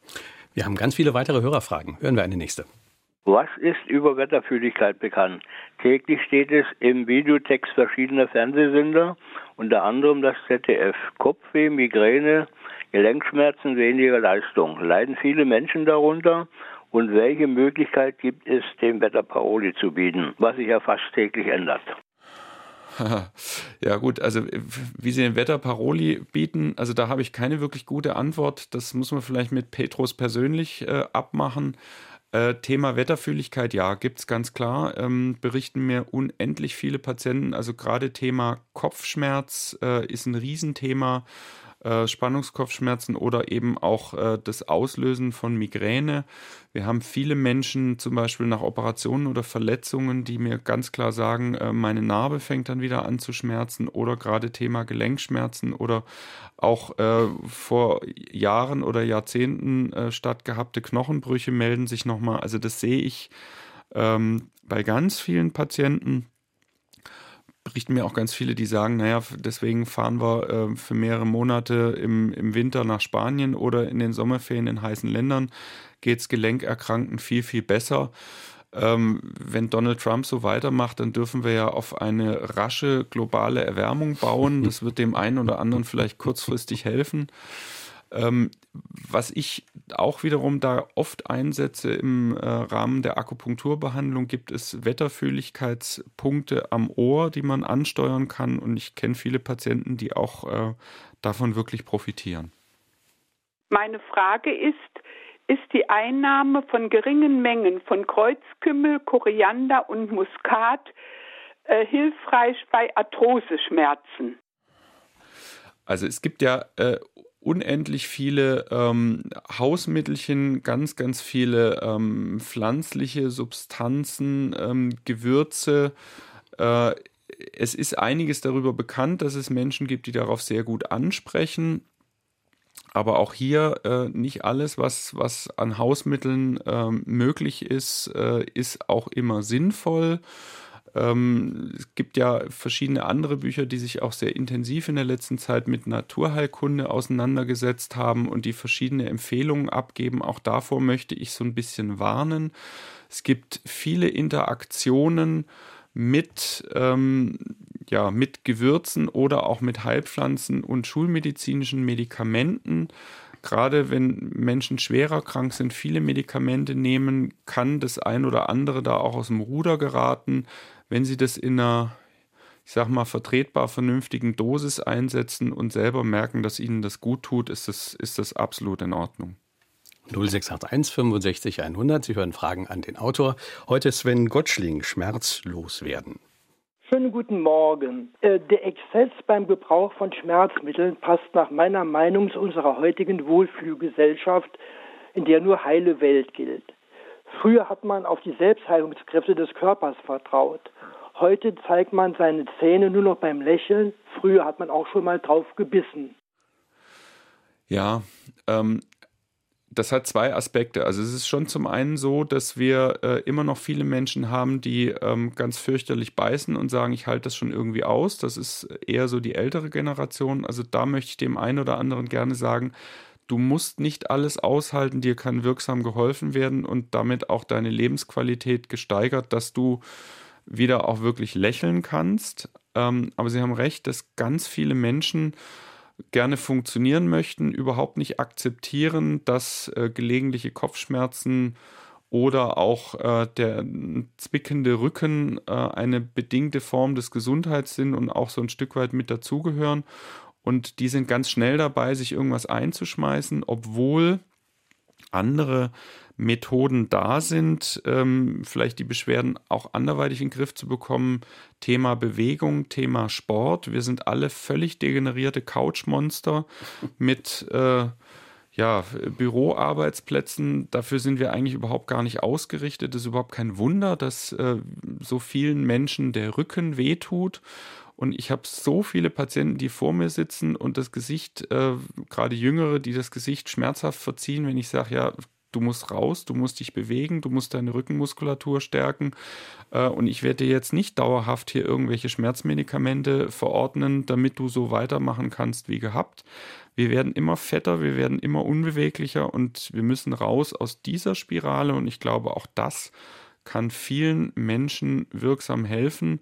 Wir haben ganz viele weitere Hörerfragen. Hören wir eine nächste. Was ist über Wetterfühligkeit bekannt? Täglich steht es im Videotext verschiedener Fernsehsender, unter anderem das ZDF. Kopfweh, Migräne, Gelenkschmerzen, weniger Leistung. Leiden viele Menschen darunter? Und welche Möglichkeit gibt es, dem Wetter Paroli zu bieten, was sich ja fast täglich ändert? Ja gut, also wie Sie den Wetter Paroli bieten, also da habe ich keine wirklich gute Antwort. Das muss man vielleicht mit Petrus persönlich äh, abmachen. Äh, Thema Wetterfühligkeit, ja, gibt es ganz klar. Ähm, berichten mir unendlich viele Patienten. Also gerade Thema Kopfschmerz äh, ist ein Riesenthema. Äh, Spannungskopfschmerzen oder eben auch äh, das Auslösen von Migräne. Wir haben viele Menschen zum Beispiel nach Operationen oder Verletzungen, die mir ganz klar sagen, äh, meine Narbe fängt dann wieder an zu schmerzen oder gerade Thema Gelenkschmerzen oder auch äh, vor Jahren oder Jahrzehnten äh, stattgehabte Knochenbrüche melden sich nochmal. Also das sehe ich ähm, bei ganz vielen Patienten berichten mir auch ganz viele, die sagen, naja, deswegen fahren wir äh, für mehrere Monate im, im Winter nach Spanien oder in den Sommerferien in heißen Ländern, geht es Gelenkerkrankten viel, viel besser. Ähm, wenn Donald Trump so weitermacht, dann dürfen wir ja auf eine rasche globale Erwärmung bauen. Das wird dem einen oder anderen vielleicht kurzfristig helfen. Ähm, was ich auch wiederum da oft einsetze im äh, Rahmen der Akupunkturbehandlung, gibt es Wetterfühligkeitspunkte am Ohr, die man ansteuern kann. Und ich kenne viele Patienten, die auch äh, davon wirklich profitieren. Meine Frage ist, ist die Einnahme von geringen Mengen von Kreuzkümmel, Koriander und Muskat äh, hilfreich bei Arthroseschmerzen? Also es gibt ja äh, unendlich viele ähm, Hausmittelchen, ganz, ganz viele ähm, pflanzliche Substanzen, ähm, Gewürze. Äh, es ist einiges darüber bekannt, dass es Menschen gibt, die darauf sehr gut ansprechen. Aber auch hier äh, nicht alles, was, was an Hausmitteln äh, möglich ist, äh, ist auch immer sinnvoll. Ähm, es gibt ja verschiedene andere Bücher, die sich auch sehr intensiv in der letzten Zeit mit Naturheilkunde auseinandergesetzt haben und die verschiedene Empfehlungen abgeben. Auch davor möchte ich so ein bisschen warnen. Es gibt viele Interaktionen mit, ähm, ja, mit Gewürzen oder auch mit Heilpflanzen und schulmedizinischen Medikamenten. Gerade wenn Menschen schwerer krank sind, viele Medikamente nehmen, kann das ein oder andere da auch aus dem Ruder geraten wenn sie das in einer, ich sag mal, vertretbar vernünftigen Dosis einsetzen und selber merken, dass ihnen das gut tut, ist das, ist das absolut in Ordnung. 0681 65 100. Sie hören Fragen an den Autor. Heute Sven Gottschling, schmerzlos werden. Schönen guten Morgen. Äh, der Exzess beim Gebrauch von Schmerzmitteln passt nach meiner Meinung zu unserer heutigen Wohlfühlgesellschaft, in der nur heile Welt gilt. Früher hat man auf die Selbstheilungskräfte des Körpers vertraut. Heute zeigt man seine Zähne nur noch beim Lächeln. Früher hat man auch schon mal drauf gebissen. Ja, ähm, das hat zwei Aspekte. Also es ist schon zum einen so, dass wir äh, immer noch viele Menschen haben, die ähm, ganz fürchterlich beißen und sagen, ich halte das schon irgendwie aus. Das ist eher so die ältere Generation. Also da möchte ich dem einen oder anderen gerne sagen, du musst nicht alles aushalten, dir kann wirksam geholfen werden und damit auch deine Lebensqualität gesteigert, dass du wieder auch wirklich lächeln kannst. Ähm, aber Sie haben recht, dass ganz viele Menschen gerne funktionieren möchten, überhaupt nicht akzeptieren, dass äh, gelegentliche Kopfschmerzen oder auch äh, der zwickende Rücken äh, eine bedingte Form des Gesundheitssinn und auch so ein Stück weit mit dazugehören. Und die sind ganz schnell dabei, sich irgendwas einzuschmeißen, obwohl andere Methoden da sind, ähm, vielleicht die Beschwerden auch anderweitig in den Griff zu bekommen. Thema Bewegung, Thema Sport. Wir sind alle völlig degenerierte Couchmonster mit äh, ja, Büroarbeitsplätzen. Dafür sind wir eigentlich überhaupt gar nicht ausgerichtet. Es ist überhaupt kein Wunder, dass äh, so vielen Menschen der Rücken wehtut. Und ich habe so viele Patienten, die vor mir sitzen und das Gesicht, äh, gerade Jüngere, die das Gesicht schmerzhaft verziehen, wenn ich sage, ja, du musst raus, du musst dich bewegen, du musst deine Rückenmuskulatur stärken. Äh, und ich werde dir jetzt nicht dauerhaft hier irgendwelche Schmerzmedikamente verordnen, damit du so weitermachen kannst wie gehabt. Wir werden immer fetter, wir werden immer unbeweglicher und wir müssen raus aus dieser Spirale. Und ich glaube, auch das kann vielen Menschen wirksam helfen.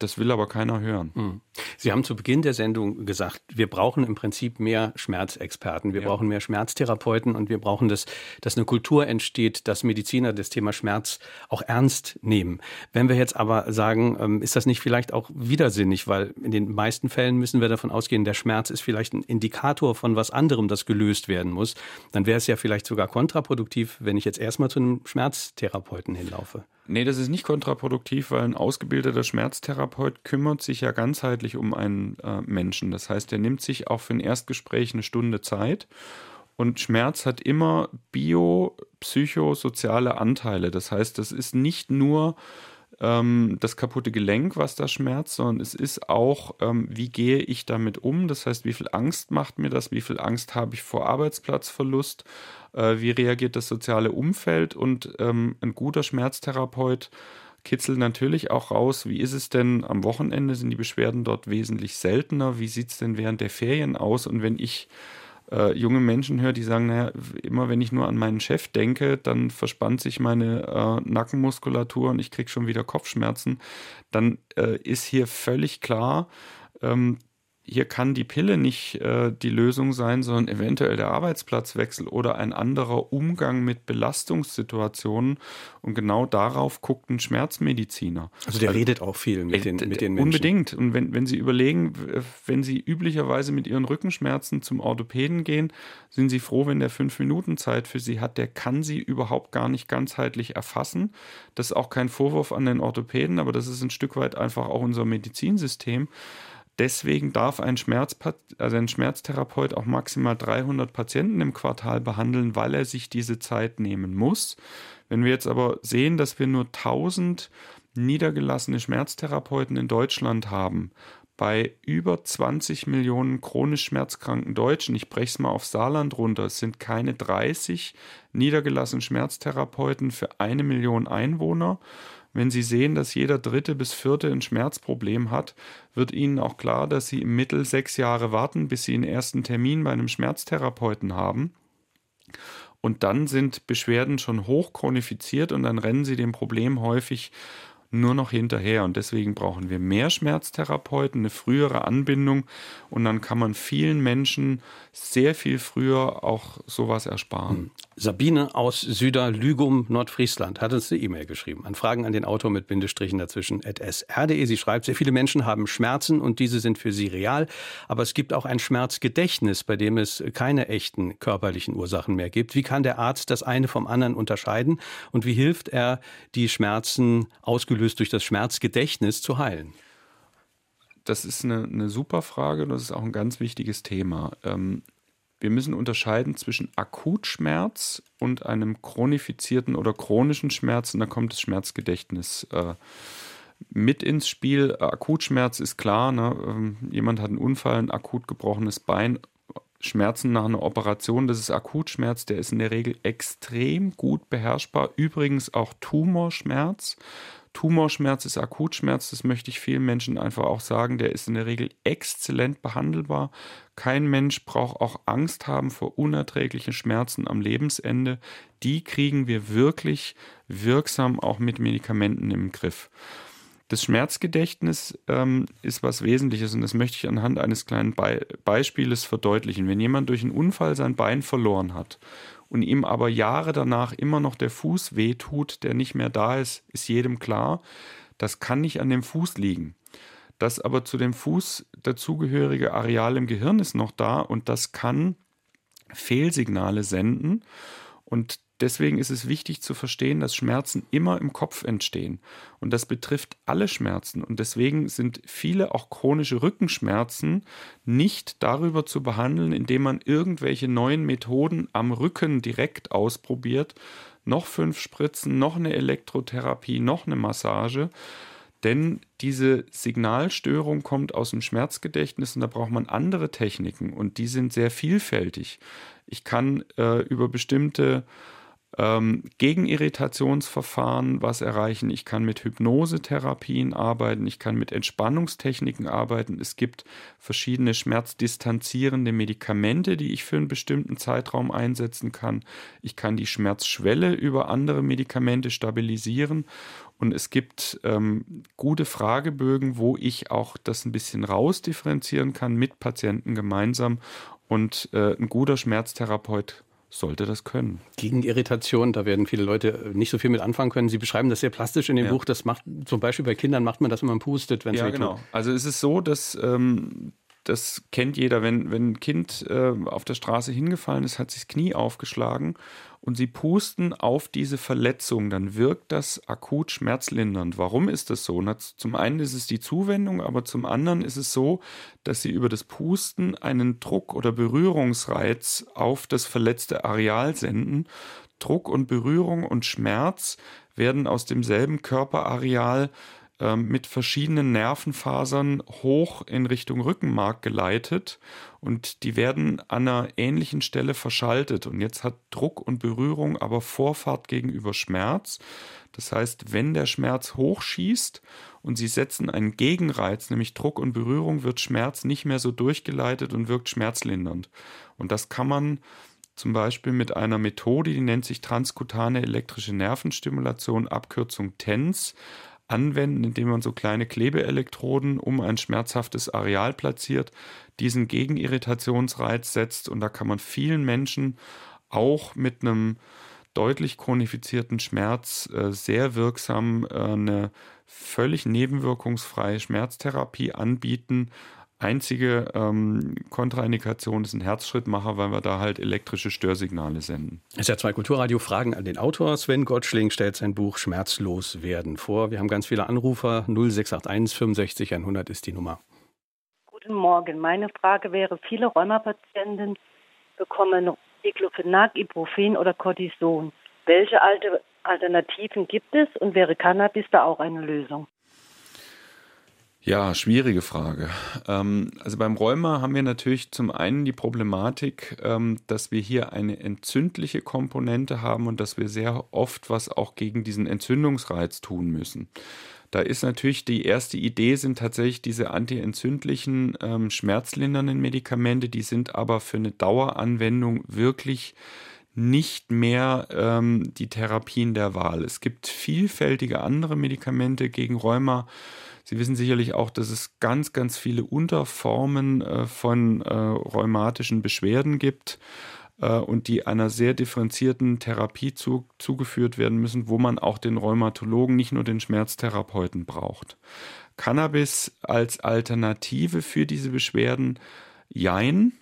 Das will aber keiner hören. Hm. Sie haben zu Beginn der Sendung gesagt, wir brauchen im Prinzip mehr Schmerzexperten, wir ja. brauchen mehr Schmerztherapeuten und wir brauchen das, dass eine Kultur entsteht, dass Mediziner das Thema Schmerz auch ernst nehmen. Wenn wir jetzt aber sagen, ähm, ist das nicht vielleicht auch widersinnig, weil in den meisten Fällen müssen wir davon ausgehen, der Schmerz ist vielleicht ein Indikator von was anderem, das gelöst werden muss. Dann wäre es ja vielleicht sogar kontraproduktiv, wenn ich jetzt erstmal zu einem Schmerztherapeuten hinlaufe. Nee, das ist nicht kontraproduktiv, weil ein ausgebildeter Schmerztherapeut kümmert sich ja ganzheitlich um einen äh, Menschen. Das heißt, er nimmt sich auch für ein Erstgespräch eine Stunde Zeit. Und Schmerz hat immer biopsychosoziale Anteile. Das heißt, das ist nicht nur ähm, das kaputte Gelenk, was da schmerzt, sondern es ist auch, ähm, wie gehe ich damit um? Das heißt, wie viel Angst macht mir das? Wie viel Angst habe ich vor Arbeitsplatzverlust? Äh, wie reagiert das soziale Umfeld? Und ähm, ein guter Schmerztherapeut kitzelt natürlich auch raus, wie ist es denn am Wochenende? Sind die Beschwerden dort wesentlich seltener? Wie sieht es denn während der Ferien aus? Und wenn ich äh, junge Menschen höre, die sagen, naja, immer wenn ich nur an meinen Chef denke, dann verspannt sich meine äh, Nackenmuskulatur und ich kriege schon wieder Kopfschmerzen, dann äh, ist hier völlig klar, ähm, hier kann die Pille nicht äh, die Lösung sein, sondern eventuell der Arbeitsplatzwechsel oder ein anderer Umgang mit Belastungssituationen. Und genau darauf guckt ein Schmerzmediziner. Also der also, redet auch viel mit, den, mit den Menschen. Unbedingt. Und wenn, wenn Sie überlegen, wenn Sie üblicherweise mit Ihren Rückenschmerzen zum Orthopäden gehen, sind Sie froh, wenn der fünf Minuten Zeit für Sie hat. Der kann Sie überhaupt gar nicht ganzheitlich erfassen. Das ist auch kein Vorwurf an den Orthopäden, aber das ist ein Stück weit einfach auch unser Medizinsystem Deswegen darf ein, also ein Schmerztherapeut auch maximal 300 Patienten im Quartal behandeln, weil er sich diese Zeit nehmen muss. Wenn wir jetzt aber sehen, dass wir nur 1000 niedergelassene Schmerztherapeuten in Deutschland haben, bei über 20 Millionen chronisch schmerzkranken Deutschen, ich breche es mal auf Saarland runter, es sind keine 30 niedergelassene Schmerztherapeuten für eine Million Einwohner. Wenn Sie sehen, dass jeder dritte bis vierte ein Schmerzproblem hat, wird Ihnen auch klar, dass Sie im Mittel sechs Jahre warten, bis Sie einen ersten Termin bei einem Schmerztherapeuten haben. Und dann sind Beschwerden schon hochchronifiziert und dann rennen Sie dem Problem häufig nur noch hinterher. Und deswegen brauchen wir mehr Schmerztherapeuten, eine frühere Anbindung und dann kann man vielen Menschen sehr viel früher auch sowas ersparen. Hm. Sabine aus Süderlügum, Nordfriesland, hat uns eine E-Mail geschrieben. An Fragen an den Autor mit Bindestrichen dazwischen sr.de. Sie schreibt, sehr viele Menschen haben Schmerzen und diese sind für sie real. Aber es gibt auch ein Schmerzgedächtnis, bei dem es keine echten körperlichen Ursachen mehr gibt. Wie kann der Arzt das eine vom anderen unterscheiden? Und wie hilft er, die Schmerzen ausgelöst durch das Schmerzgedächtnis zu heilen? Das ist eine, eine super Frage. Das ist auch ein ganz wichtiges Thema. Ähm, wir müssen unterscheiden zwischen Akutschmerz und einem chronifizierten oder chronischen Schmerz. Und da kommt das Schmerzgedächtnis äh, mit ins Spiel. Akutschmerz ist klar, ne? Ähm, jemand hat einen Unfall, ein akut gebrochenes Bein, Schmerzen nach einer Operation, das ist Akutschmerz, der ist in der Regel extrem gut beherrschbar. Übrigens auch Tumorschmerz. Tumorschmerz ist Akutschmerz, das möchte ich vielen Menschen einfach auch sagen, der ist in der Regel exzellent behandelbar. Kein Mensch braucht auch Angst haben vor unerträglichen Schmerzen am Lebensende. Die kriegen wir wirklich wirksam auch mit Medikamenten im Griff. Das Schmerzgedächtnis ähm, ist was Wesentliches und das möchte ich anhand eines kleinen Be Beispieles verdeutlichen. Wenn jemand durch einen Unfall sein Bein verloren hat und ihm aber Jahre danach immer noch der Fuß wehtut, der nicht mehr da ist, ist jedem klar, das kann nicht an dem Fuß liegen. Das aber zu dem Fuß dazugehörige Areal im Gehirn ist noch da und das kann Fehlsignale senden. Und deswegen ist es wichtig zu verstehen, dass Schmerzen immer im Kopf entstehen. Und das betrifft alle Schmerzen. Und deswegen sind viele auch chronische Rückenschmerzen nicht darüber zu behandeln, indem man irgendwelche neuen Methoden am Rücken direkt ausprobiert. Noch fünf Spritzen, noch eine Elektrotherapie, noch eine Massage. Denn diese Signalstörung kommt aus dem Schmerzgedächtnis und da braucht man andere Techniken und die sind sehr vielfältig. Ich kann äh, über bestimmte ähm, Gegenirritationsverfahren was erreichen. Ich kann mit Hypnosetherapien arbeiten. Ich kann mit Entspannungstechniken arbeiten. Es gibt verschiedene schmerzdistanzierende Medikamente, die ich für einen bestimmten Zeitraum einsetzen kann. Ich kann die Schmerzschwelle über andere Medikamente stabilisieren. Und es gibt ähm, gute Fragebögen, wo ich auch das ein bisschen rausdifferenzieren kann mit Patienten gemeinsam. Und äh, ein guter Schmerztherapeut sollte das können. Gegen Irritation, da werden viele Leute nicht so viel mit anfangen können. Sie beschreiben das sehr plastisch in dem ja. Buch. Das macht zum Beispiel bei Kindern macht man das, wenn man pustet, wenn ja, genau. Also es ist so, dass ähm, das kennt jeder, wenn, wenn ein Kind äh, auf der Straße hingefallen ist, hat sich das Knie aufgeschlagen und sie pusten auf diese Verletzung, dann wirkt das akut schmerzlindernd. Warum ist das so? zum einen ist es die Zuwendung, aber zum anderen ist es so, dass sie über das Pusten einen Druck- oder Berührungsreiz auf das verletzte Areal senden. Druck und Berührung und Schmerz werden aus demselben Körperareal ähm, mit verschiedenen Nervenfasern hoch in Richtung Rückenmark geleitet und die werden an einer ähnlichen Stelle verschaltet. Und jetzt hat Druck und Berührung aber Vorfahrt gegenüber Schmerz. Das heißt, wenn der Schmerz hochschießt und Sie setzen einen Gegenreiz, nämlich Druck und Berührung, wird Schmerz nicht mehr so durchgeleitet und wirkt schmerzlindernd. Und das kann man zum Beispiel mit einer Methode, die nennt sich transkutane elektrische Nervenstimulation, Abkürzung TENS, anwenden, indem man so kleine Klebeelektroden um ein schmerzhaftes Areal platziert, diesen Gegenirritationsreiz setzt. Und da kann man vielen Menschen auch mit einem deutlich chronifizierten Schmerz äh, sehr wirksam äh, eine völlig nebenwirkungsfreie Schmerztherapie anbieten, Einzige ähm, Kontraindikation ist ein Herzschrittmacher, weil wir da halt elektrische Störsignale senden. Es ist ja zwei Kulturradio Fragen an den Autor. Sven Gottschling stellt sein Buch Schmerzlos werden vor. Wir haben ganz viele Anrufer. 0681 65 100 ist die Nummer. Guten Morgen. Meine Frage wäre, viele Rheumapatienten bekommen Diclofenac, Ibuprofen oder Cortison. Welche Alternativen gibt es und wäre Cannabis da auch eine Lösung? Ja, schwierige Frage. Ähm, also beim Rheuma haben wir natürlich zum einen die Problematik, ähm, dass wir hier eine entzündliche Komponente haben und dass wir sehr oft was auch gegen diesen Entzündungsreiz tun müssen. Da ist natürlich die erste Idee sind tatsächlich diese antientzündlichen, ähm, schmerzlindernden Medikamente, die sind aber für eine Daueranwendung wirklich nicht mehr die Therapien der Wahl. Es gibt vielfältige andere Medikamente gegen Rheuma, Sie wissen sicherlich auch, dass es ganz, ganz viele Unterformen äh, von äh, rheumatischen Beschwerden gibt äh, und die einer sehr differenzierten Therapie zu, zugeführt werden müssen, wo man auch den Rheumatologen, nicht nur den Schmerztherapeuten braucht. Cannabis als Alternative für diese Beschwerden, jein.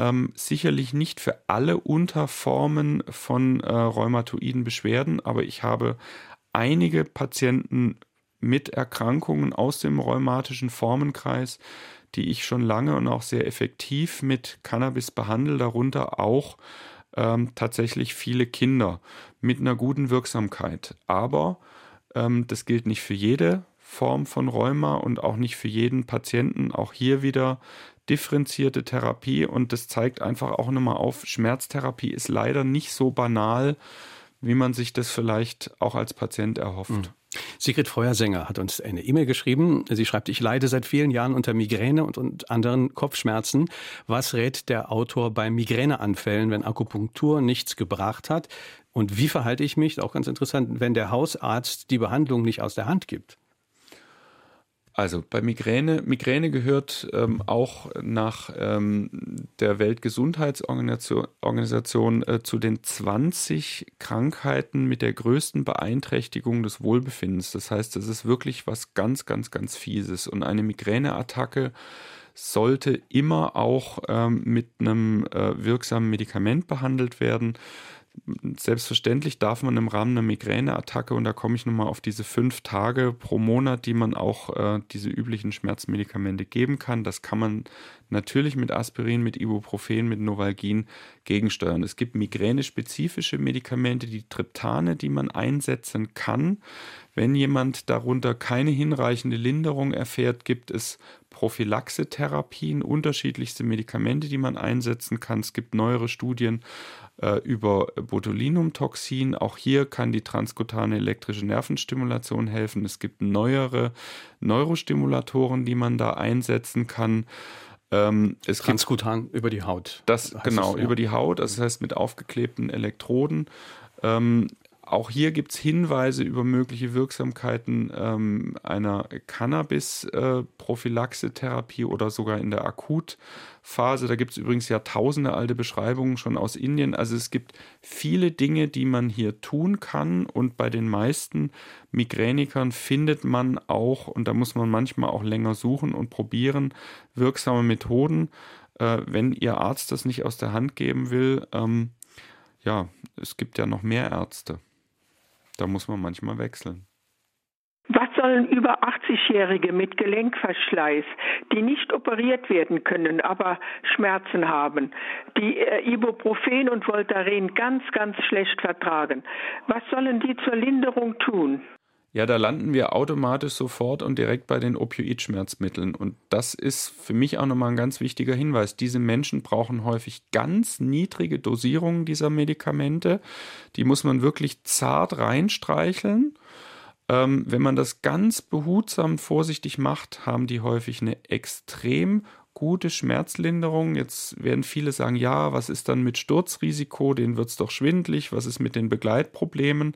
Ähm, sicherlich nicht für alle Unterformen von äh, rheumatoiden Beschwerden, aber ich habe einige Patienten mit Erkrankungen aus dem rheumatischen Formenkreis, die ich schon lange und auch sehr effektiv mit Cannabis behandle, darunter auch ähm, tatsächlich viele Kinder mit einer guten Wirksamkeit. Aber ähm, das gilt nicht für jede Form von Rheuma und auch nicht für jeden Patienten. Auch hier wieder differenzierte Therapie und das zeigt einfach auch nochmal auf, Schmerztherapie ist leider nicht so banal, wie man sich das vielleicht auch als Patient erhofft. Mhm. Sigrid Feuersänger hat uns eine E-Mail geschrieben. Sie schreibt, ich leide seit vielen Jahren unter Migräne und, und anderen Kopfschmerzen. Was rät der Autor bei Migräneanfällen, wenn Akupunktur nichts gebracht hat? Und wie verhalte ich mich, auch ganz interessant, wenn der Hausarzt die Behandlung nicht aus der Hand gibt? Also bei Migräne, Migräne gehört ähm, auch nach ähm, der Weltgesundheitsorganisation äh, zu den 20 Krankheiten mit der größten Beeinträchtigung des Wohlbefindens. Das heißt, es ist wirklich was ganz, ganz, ganz Fieses. Und eine Migräneattacke sollte immer auch ähm, mit einem äh, wirksamen Medikament behandelt werden. Selbstverständlich darf man im Rahmen einer Migräneattacke, und da komme ich nochmal auf diese fünf Tage pro Monat, die man auch äh, diese üblichen Schmerzmedikamente geben kann, das kann man natürlich mit Aspirin, mit Ibuprofen, mit Novalgin gegensteuern. Es gibt migränespezifische Medikamente, die Triptane, die man einsetzen kann. Wenn jemand darunter keine hinreichende Linderung erfährt, gibt es Prophylaxetherapien, unterschiedlichste Medikamente, die man einsetzen kann. Es gibt neuere Studien äh, über Botulinumtoxin. Auch hier kann die transkutane elektrische Nervenstimulation helfen. Es gibt neuere Neurostimulatoren, die man da einsetzen kann. Ähm, es Transkutan gibt, über die Haut. Das genau, es, ja. über die Haut, also das heißt mit aufgeklebten Elektroden. Ähm, auch hier gibt es Hinweise über mögliche Wirksamkeiten ähm, einer Cannabis-Prophylaxe-Therapie äh, oder sogar in der Akutphase. Da gibt es übrigens jahrtausende alte Beschreibungen schon aus Indien. Also es gibt viele Dinge, die man hier tun kann und bei den meisten Migränikern findet man auch, und da muss man manchmal auch länger suchen und probieren, wirksame Methoden. Äh, wenn Ihr Arzt das nicht aus der Hand geben will, ähm, ja, es gibt ja noch mehr Ärzte. Da muss man manchmal wechseln. Was sollen über 80-Jährige mit Gelenkverschleiß, die nicht operiert werden können, aber Schmerzen haben, die äh, Ibuprofen und Voltaren ganz, ganz schlecht vertragen, was sollen die zur Linderung tun? Ja, da landen wir automatisch sofort und direkt bei den Opioidschmerzmitteln. Und das ist für mich auch nochmal ein ganz wichtiger Hinweis. Diese Menschen brauchen häufig ganz niedrige Dosierungen dieser Medikamente. Die muss man wirklich zart reinstreicheln. Ähm, wenn man das ganz behutsam vorsichtig macht, haben die häufig eine extrem gute Schmerzlinderung. Jetzt werden viele sagen, ja, was ist dann mit Sturzrisiko? Den wird es doch schwindlig. Was ist mit den Begleitproblemen?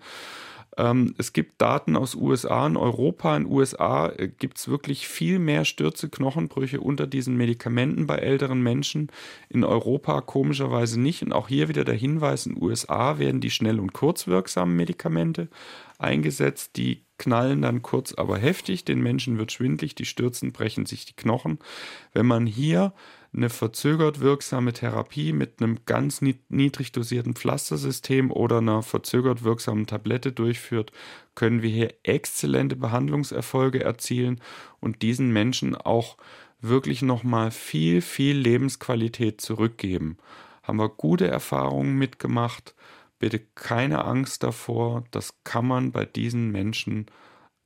Ähm, es gibt Daten aus USA und Europa. In USA äh, gibt es wirklich viel mehr Stürze, Knochenbrüche unter diesen Medikamenten bei älteren Menschen. In Europa komischerweise nicht. Und auch hier wieder der Hinweis, in USA werden die schnell und kurzwirksamen Medikamente eingesetzt. Die knallen dann kurz, aber heftig. Den Menschen wird schwindlig, die stürzen, brechen sich die Knochen. Wenn man hier eine verzögert wirksame Therapie mit einem ganz niedrig dosierten Pflastersystem oder einer verzögert wirksamen Tablette durchführt, können wir hier exzellente Behandlungserfolge erzielen und diesen Menschen auch wirklich nochmal viel, viel Lebensqualität zurückgeben. Haben wir gute Erfahrungen mitgemacht. Bitte keine Angst davor. Das kann man bei diesen Menschen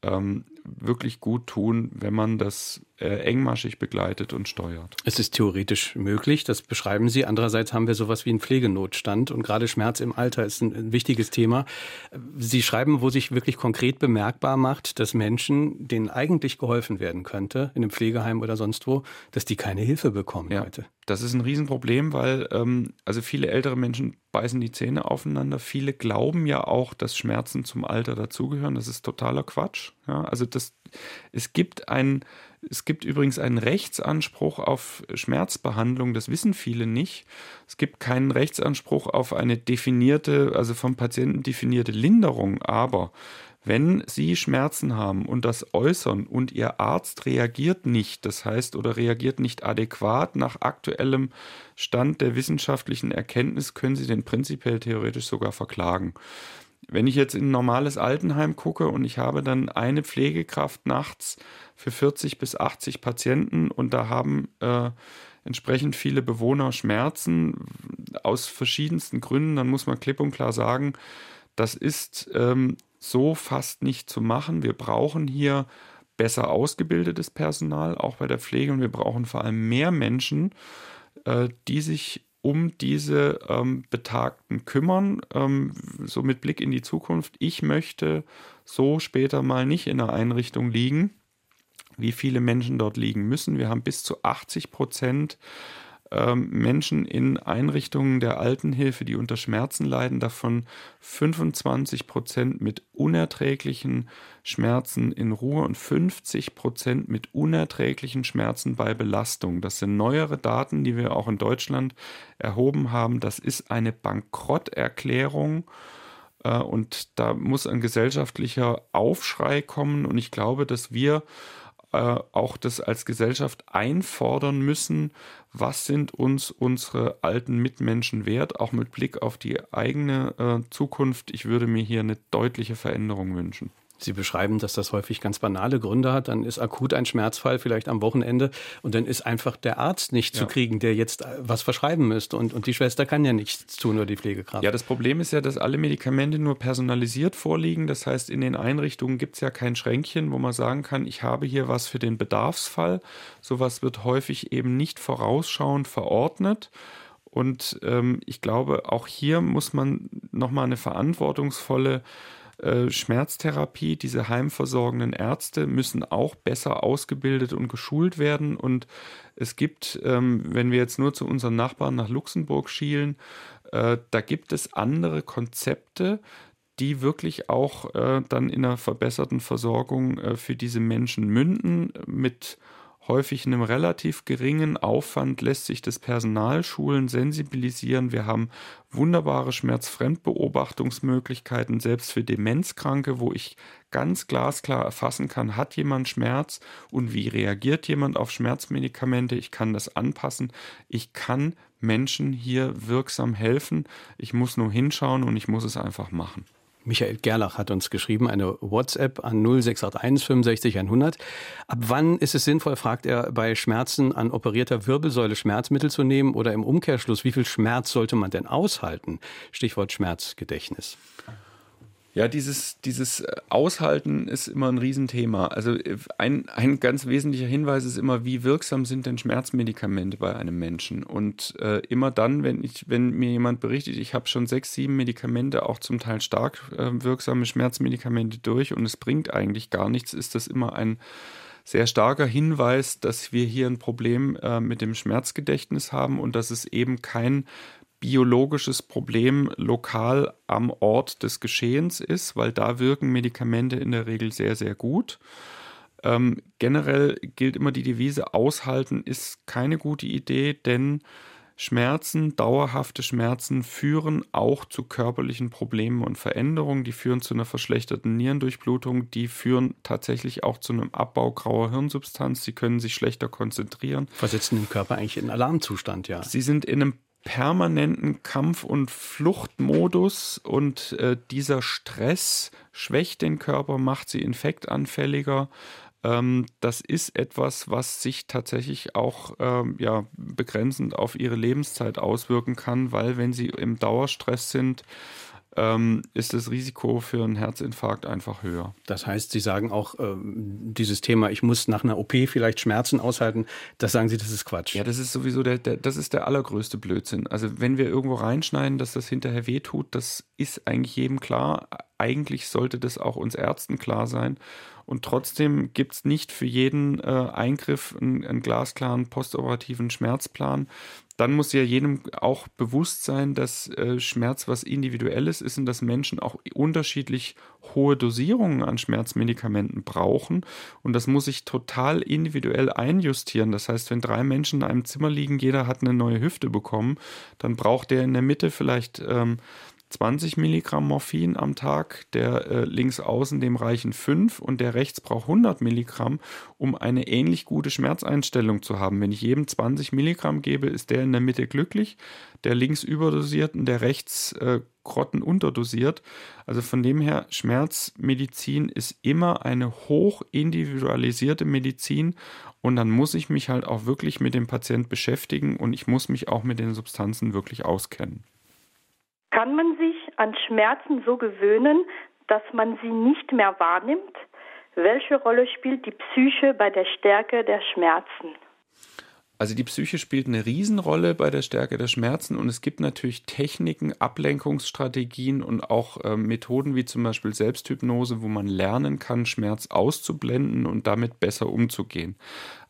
ähm, wirklich gut tun, wenn man das äh, engmaschig begleitet und steuert. Es ist theoretisch möglich, das beschreiben Sie. Andererseits haben wir sowas wie einen Pflegenotstand und gerade Schmerz im Alter ist ein, ein wichtiges Thema. Sie schreiben, wo sich wirklich konkret bemerkbar macht, dass Menschen, denen eigentlich geholfen werden könnte, in einem Pflegeheim oder sonst wo, dass die keine Hilfe bekommen ja, heute. Das ist ein Riesenproblem, weil ähm, also viele ältere Menschen beißen die Zähne aufeinander. Viele glauben ja auch, dass Schmerzen zum Alter dazugehören. Das ist totaler Quatsch. Ja, also das, es gibt ein es gibt übrigens einen Rechtsanspruch auf Schmerzbehandlung, das wissen viele nicht. Es gibt keinen Rechtsanspruch auf eine definierte, also vom Patienten definierte Linderung, aber wenn Sie Schmerzen haben und das äußern und Ihr Arzt reagiert nicht, das heißt oder reagiert nicht adäquat nach aktuellem Stand der wissenschaftlichen Erkenntnis, können Sie den prinzipiell theoretisch sogar verklagen. Wenn ich jetzt in ein normales Altenheim gucke und ich habe dann eine Pflegekraft nachts für 40 bis 80 Patienten und da haben äh, entsprechend viele Bewohner Schmerzen aus verschiedensten Gründen, dann muss man klipp und klar sagen, das ist ähm, so fast nicht zu machen. Wir brauchen hier besser ausgebildetes Personal, auch bei der Pflege, und wir brauchen vor allem mehr Menschen, äh, die sich um diese ähm, Betagten kümmern, ähm, so mit Blick in die Zukunft. Ich möchte so später mal nicht in einer Einrichtung liegen, wie viele Menschen dort liegen müssen. Wir haben bis zu 80 Prozent Menschen in Einrichtungen der Altenhilfe, die unter Schmerzen leiden, davon 25 Prozent mit unerträglichen Schmerzen in Ruhe und 50 Prozent mit unerträglichen Schmerzen bei Belastung. Das sind neuere Daten, die wir auch in Deutschland erhoben haben. Das ist eine Bankrotterklärung. Äh, und da muss ein gesellschaftlicher Aufschrei kommen. Und ich glaube, dass wir äh, auch das als Gesellschaft einfordern müssen, was sind uns unsere alten Mitmenschen wert, auch mit Blick auf die eigene äh, Zukunft. Ich würde mir hier eine deutliche Veränderung wünschen. Sie beschreiben, dass das häufig ganz banale Gründe hat. Dann ist akut ein Schmerzfall vielleicht am Wochenende und dann ist einfach der Arzt nicht ja. zu kriegen, der jetzt äh, was verschreiben müsste. Und, und die Schwester kann ja nichts tun, nur die Pflegekraft. Ja, das Problem ist ja, dass alle Medikamente nur personalisiert vorliegen. Das heißt, in den Einrichtungen gibt es ja kein Schränkchen, wo man sagen kann, ich habe hier was für den Bedarfsfall. Sowas wird häufig eben nicht vorausschauend verordnet. Und ähm, ich glaube, auch hier muss man nochmal eine verantwortungsvolle äh, Schmerztherapie, diese heimversorgenden Ärzte müssen auch besser ausgebildet und geschult werden. Und es gibt, ähm, wenn wir jetzt nur zu unseren Nachbarn nach Luxemburg schielen, äh, da gibt es andere Konzepte, die wirklich auch äh, dann in einer verbesserten Versorgung äh, für diese Menschen münden mit häufig einem relativ geringen Aufwand lässt sich das Personal schulen, sensibilisieren. Wir haben wunderbare Schmerzfremdbeobachtungsmöglichkeiten, selbst für Demenzkranke, wo ich ganz glasklar erfassen kann, hat jemand Schmerz und wie reagiert jemand auf Schmerzmedikamente. Ich kann das anpassen. Ich kann Menschen hier wirksam helfen. Ich muss nur hinschauen und ich muss es einfach machen. Michael Gerlach hat uns geschrieben, eine WhatsApp an 0681 65 100. Ab wann ist es sinnvoll, fragt er, bei Schmerzen an operierter Wirbelsäule Schmerzmittel zu nehmen oder im Umkehrschluss, wie viel Schmerz sollte man denn aushalten? Stichwort Schmerzgedächtnis. Ja, dieses, dieses äh, Aushalten ist immer ein Riesenthema. Also äh, ein, ein ganz wesentlicher Hinweis ist immer, wie wirksam sind denn Schmerzmedikamente bei einem Menschen? Und äh, immer dann, wenn ich, wenn mir jemand berichtet, ich habe schon sechs, sieben Medikamente, auch zum Teil stark äh, wirksame Schmerzmedikamente durch und es bringt eigentlich gar nichts, ist das immer ein sehr starker Hinweis, dass wir hier ein Problem äh, mit dem Schmerzgedächtnis haben und dass es eben kein biologisches Problem lokal am Ort des Geschehens ist, weil da wirken Medikamente in der Regel sehr, sehr gut. Ähm, generell gilt immer die Devise, aushalten ist keine gute Idee, denn Schmerzen, dauerhafte Schmerzen führen auch zu körperlichen Problemen und Veränderungen. Die führen zu einer verschlechterten Nierendurchblutung. Die führen tatsächlich auch zu einem Abbau grauer Hirnsubstanz. Sie können sich schlechter konzentrieren. Versetzen den Körper eigentlich in Alarmzustand, ja. Sie sind in einem permanenten Kampf- und Fluchtmodus und äh, dieser Stress schwächt den Körper, macht sie infektanfälliger. ähm, das ist etwas, was sich tatsächlich auch ähm, ja, begrenzend auf ihre Lebenszeit auswirken kann, weil wenn sie im Dauerstress sind, ähm, ist das Risiko für einen Herzinfarkt einfach höher. Das heißt, Sie sagen auch, ähm, dieses Thema, ich muss nach einer OP vielleicht Schmerzen aushalten, das sagen Sie, das ist Quatsch. Ja, das ist sowieso der, der, das ist der allergrößte Blödsinn. Also wenn wir irgendwo reinschneiden, dass das hinterher wehtut, das ist eigentlich jedem klar. Eigentlich sollte das auch uns Ärzten klar sein. Und trotzdem gibt es nicht für jeden äh, Eingriff einen, einen glasklaren postoperativen Schmerzplan dann muss ja jedem auch bewusst sein, dass äh, Schmerz was Individuelles ist und dass Menschen auch unterschiedlich hohe Dosierungen an Schmerzmedikamenten brauchen. Und das muss sich total individuell einjustieren. Das heißt, wenn drei Menschen in einem Zimmer liegen, jeder hat eine neue Hüfte bekommen, dann braucht der in der Mitte vielleicht ähm, 20 Milligramm Morphin am Tag, der äh, links außen dem reichen 5 und der rechts braucht 100 Milligramm, um eine ähnlich gute Schmerzeinstellung zu haben. Wenn ich jedem 20 Milligramm gebe, ist der in der Mitte glücklich, der links überdosiert und der rechts äh, Grotten unterdosiert. Also von dem her, Schmerzmedizin ist immer eine hoch individualisierte Medizin und dann muss ich mich halt auch wirklich mit dem Patient beschäftigen und ich muss mich auch mit den Substanzen wirklich auskennen. Kann man sich an Schmerzen so gewöhnen, dass man sie nicht mehr wahrnimmt? Welche Rolle spielt die Psyche bei der Stärke der Schmerzen? Also die Psyche spielt eine Riesenrolle bei der Stärke der Schmerzen und es gibt natürlich Techniken, Ablenkungsstrategien und auch äh, Methoden wie zum Beispiel Selbsthypnose, wo man lernen kann, Schmerz auszublenden und damit besser umzugehen.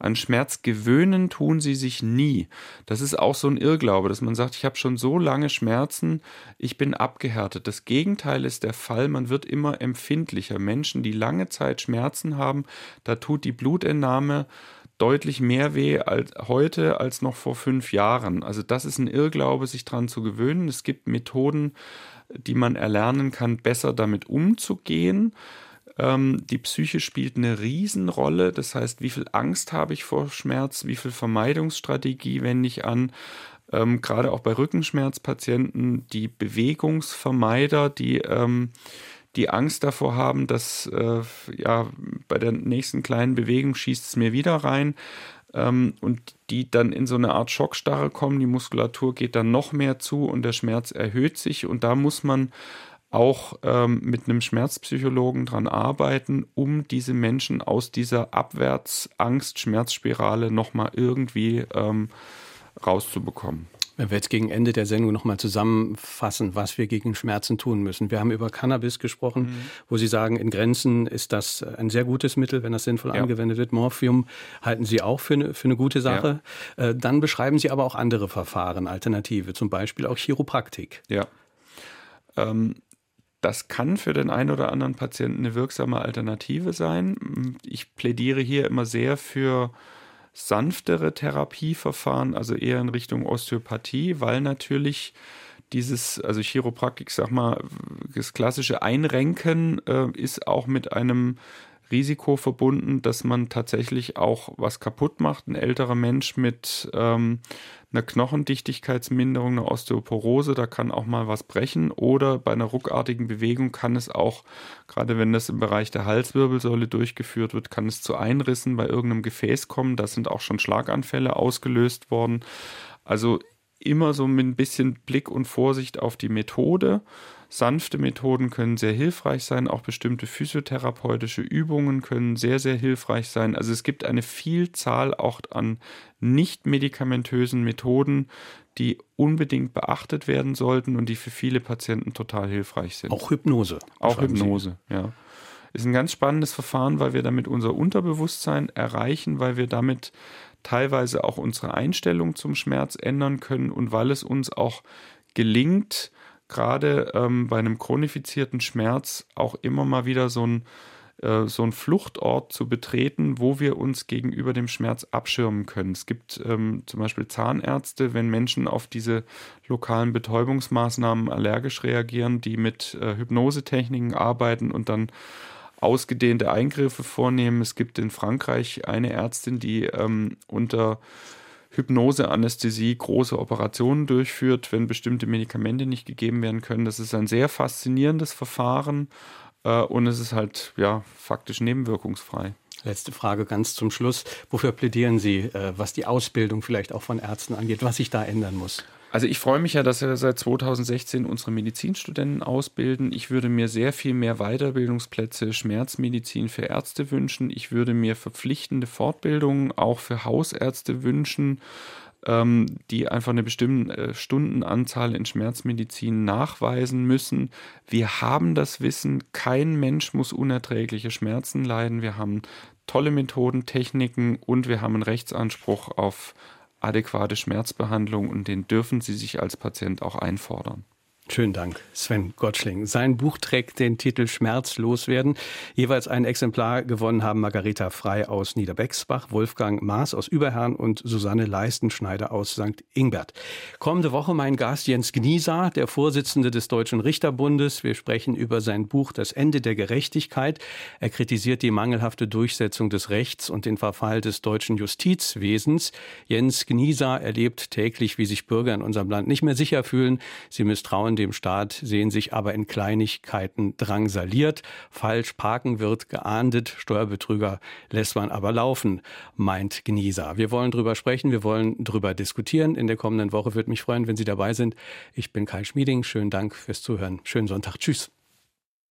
An Schmerz gewöhnen tun sie sich nie. Das ist auch so ein Irrglaube, dass man sagt, ich habe schon so lange Schmerzen, ich bin abgehärtet. Das Gegenteil ist der Fall, man wird immer empfindlicher. Menschen, die lange Zeit Schmerzen haben, da tut die Blutentnahme deutlich mehr weh als heute als noch vor fünf Jahren. Also das ist ein Irrglaube, sich daran zu gewöhnen. Es gibt Methoden, die man erlernen kann, besser damit umzugehen. Ähm, die Psyche spielt eine Riesenrolle. Das heißt, wie viel Angst habe ich vor Schmerz, wie viel Vermeidungsstrategie wende ich an. Ähm, gerade auch bei Rückenschmerzpatienten, die Bewegungsvermeider, die ähm, die Angst davor haben, dass äh, ja bei der nächsten kleinen Bewegung schießt es mir wieder rein ähm, und die dann in so eine Art Schockstarre kommen, die Muskulatur geht dann noch mehr zu und der Schmerz erhöht sich und da muss man auch ähm, mit einem Schmerzpsychologen dran arbeiten, um diese Menschen aus dieser Abwärts-Angst-Schmerzspirale nochmal irgendwie ähm, rauszubekommen. Wenn wir jetzt gegen Ende der Sendung nochmal zusammenfassen, was wir gegen Schmerzen tun müssen. Wir haben über Cannabis gesprochen, mhm. wo Sie sagen, in Grenzen ist das ein sehr gutes Mittel, wenn das sinnvoll ja. angewendet wird. Morphium halten Sie auch für eine, für eine gute Sache. Ja. Äh, dann beschreiben Sie aber auch andere Verfahren, Alternative, zum Beispiel auch Chiropraktik. Ja. Ähm, das kann für den einen oder anderen Patienten eine wirksame Alternative sein. Ich plädiere hier immer sehr für sanftere Therapieverfahren, also eher in Richtung Osteopathie, weil natürlich dieses, also Chiropraktik, sag mal, das klassische Einrenken äh, ist auch mit einem Risiko verbunden, dass man tatsächlich auch was kaputt macht. Ein älterer Mensch mit ähm, einer Knochendichtigkeitsminderung, einer Osteoporose, da kann auch mal was brechen. Oder bei einer ruckartigen Bewegung kann es auch, gerade wenn das im Bereich der Halswirbelsäule durchgeführt wird, kann es zu Einrissen bei irgendeinem Gefäß kommen. Da sind auch schon Schlaganfälle ausgelöst worden. Also immer so mit ein bisschen Blick und Vorsicht auf die Methode. Sanfte Methoden können sehr hilfreich sein, auch bestimmte physiotherapeutische Übungen können sehr, sehr hilfreich sein. Also es gibt eine Vielzahl auch an nicht medikamentösen Methoden, die unbedingt beachtet werden sollten und die für viele Patienten total hilfreich sind. Auch Hypnose. Auch Hypnose, Sie. ja. Ist ein ganz spannendes Verfahren, weil wir damit unser Unterbewusstsein erreichen, weil wir damit teilweise auch unsere Einstellung zum Schmerz ändern können und weil es uns auch gelingt, gerade ähm, bei einem chronifizierten Schmerz auch immer mal wieder so ein äh, so ein Fluchtort zu betreten, wo wir uns gegenüber dem Schmerz abschirmen können. Es gibt ähm, zum Beispiel Zahnärzte, wenn Menschen auf diese lokalen Betäubungsmaßnahmen allergisch reagieren, die mit äh, Hypnosetechniken arbeiten und dann ausgedehnte Eingriffe vornehmen. Es gibt in Frankreich eine Ärztin, die ähm, unter Hypnose-Anästhesie große Operationen durchführt, wenn bestimmte Medikamente nicht gegeben werden können. Das ist ein sehr faszinierendes Verfahren, Äh, und es ist halt ja faktisch nebenwirkungsfrei. Letzte Frage ganz zum Schluss. Wofür plädieren Sie, äh, was die Ausbildung vielleicht auch von Ärzten angeht, was sich da ändern muss? Also ich freue mich ja, dass wir seit 2016 unsere Medizinstudenten ausbilden. Ich würde mir sehr viel mehr Weiterbildungsplätze Schmerzmedizin für Ärzte wünschen. Ich würde mir verpflichtende Fortbildungen auch für Hausärzte wünschen ähm, die einfach eine bestimmte äh, Stundenanzahl in Schmerzmedizin nachweisen müssen. Wir haben das Wissen, kein Mensch muss unerträgliche Schmerzen leiden. Wir haben tolle Methoden, Techniken und wir haben einen Rechtsanspruch auf adäquate Schmerzbehandlung und den dürfen Sie sich als Patient auch einfordern. Schönen Dank, Sven Gottschling. Sein Buch trägt den Titel Schmerzlos werden. Jeweils ein Exemplar gewonnen haben Margareta Frei aus Niederbexbach, Wolfgang Maas aus Überherrn und Susanne Leistenschneider aus St. Ingbert. Kommende Woche mein Gast Jens Gnieser, der Vorsitzende des Deutschen Richterbundes. Wir sprechen über sein Buch Das Ende der Gerechtigkeit. Er kritisiert die mangelhafte Durchsetzung des Rechts und den Verfall des deutschen Justizwesens. Jens Gnieser erlebt täglich, wie sich Bürger in unserem Land nicht mehr sicher fühlen. Sie misstrauen dem Staat, sehen sich aber in Kleinigkeiten drangsaliert. Falsch parken wird geahndet, Steuerbetrüger lässt man aber laufen, meint Genieser. Wir wollen drüber sprechen, wir wollen drüber diskutieren. In der kommenden Woche würde mich freuen, wenn Sie dabei sind. Ich bin Kai Schmieding. Schönen Dank fürs Zuhören. Schönen Sonntag. Tschüss.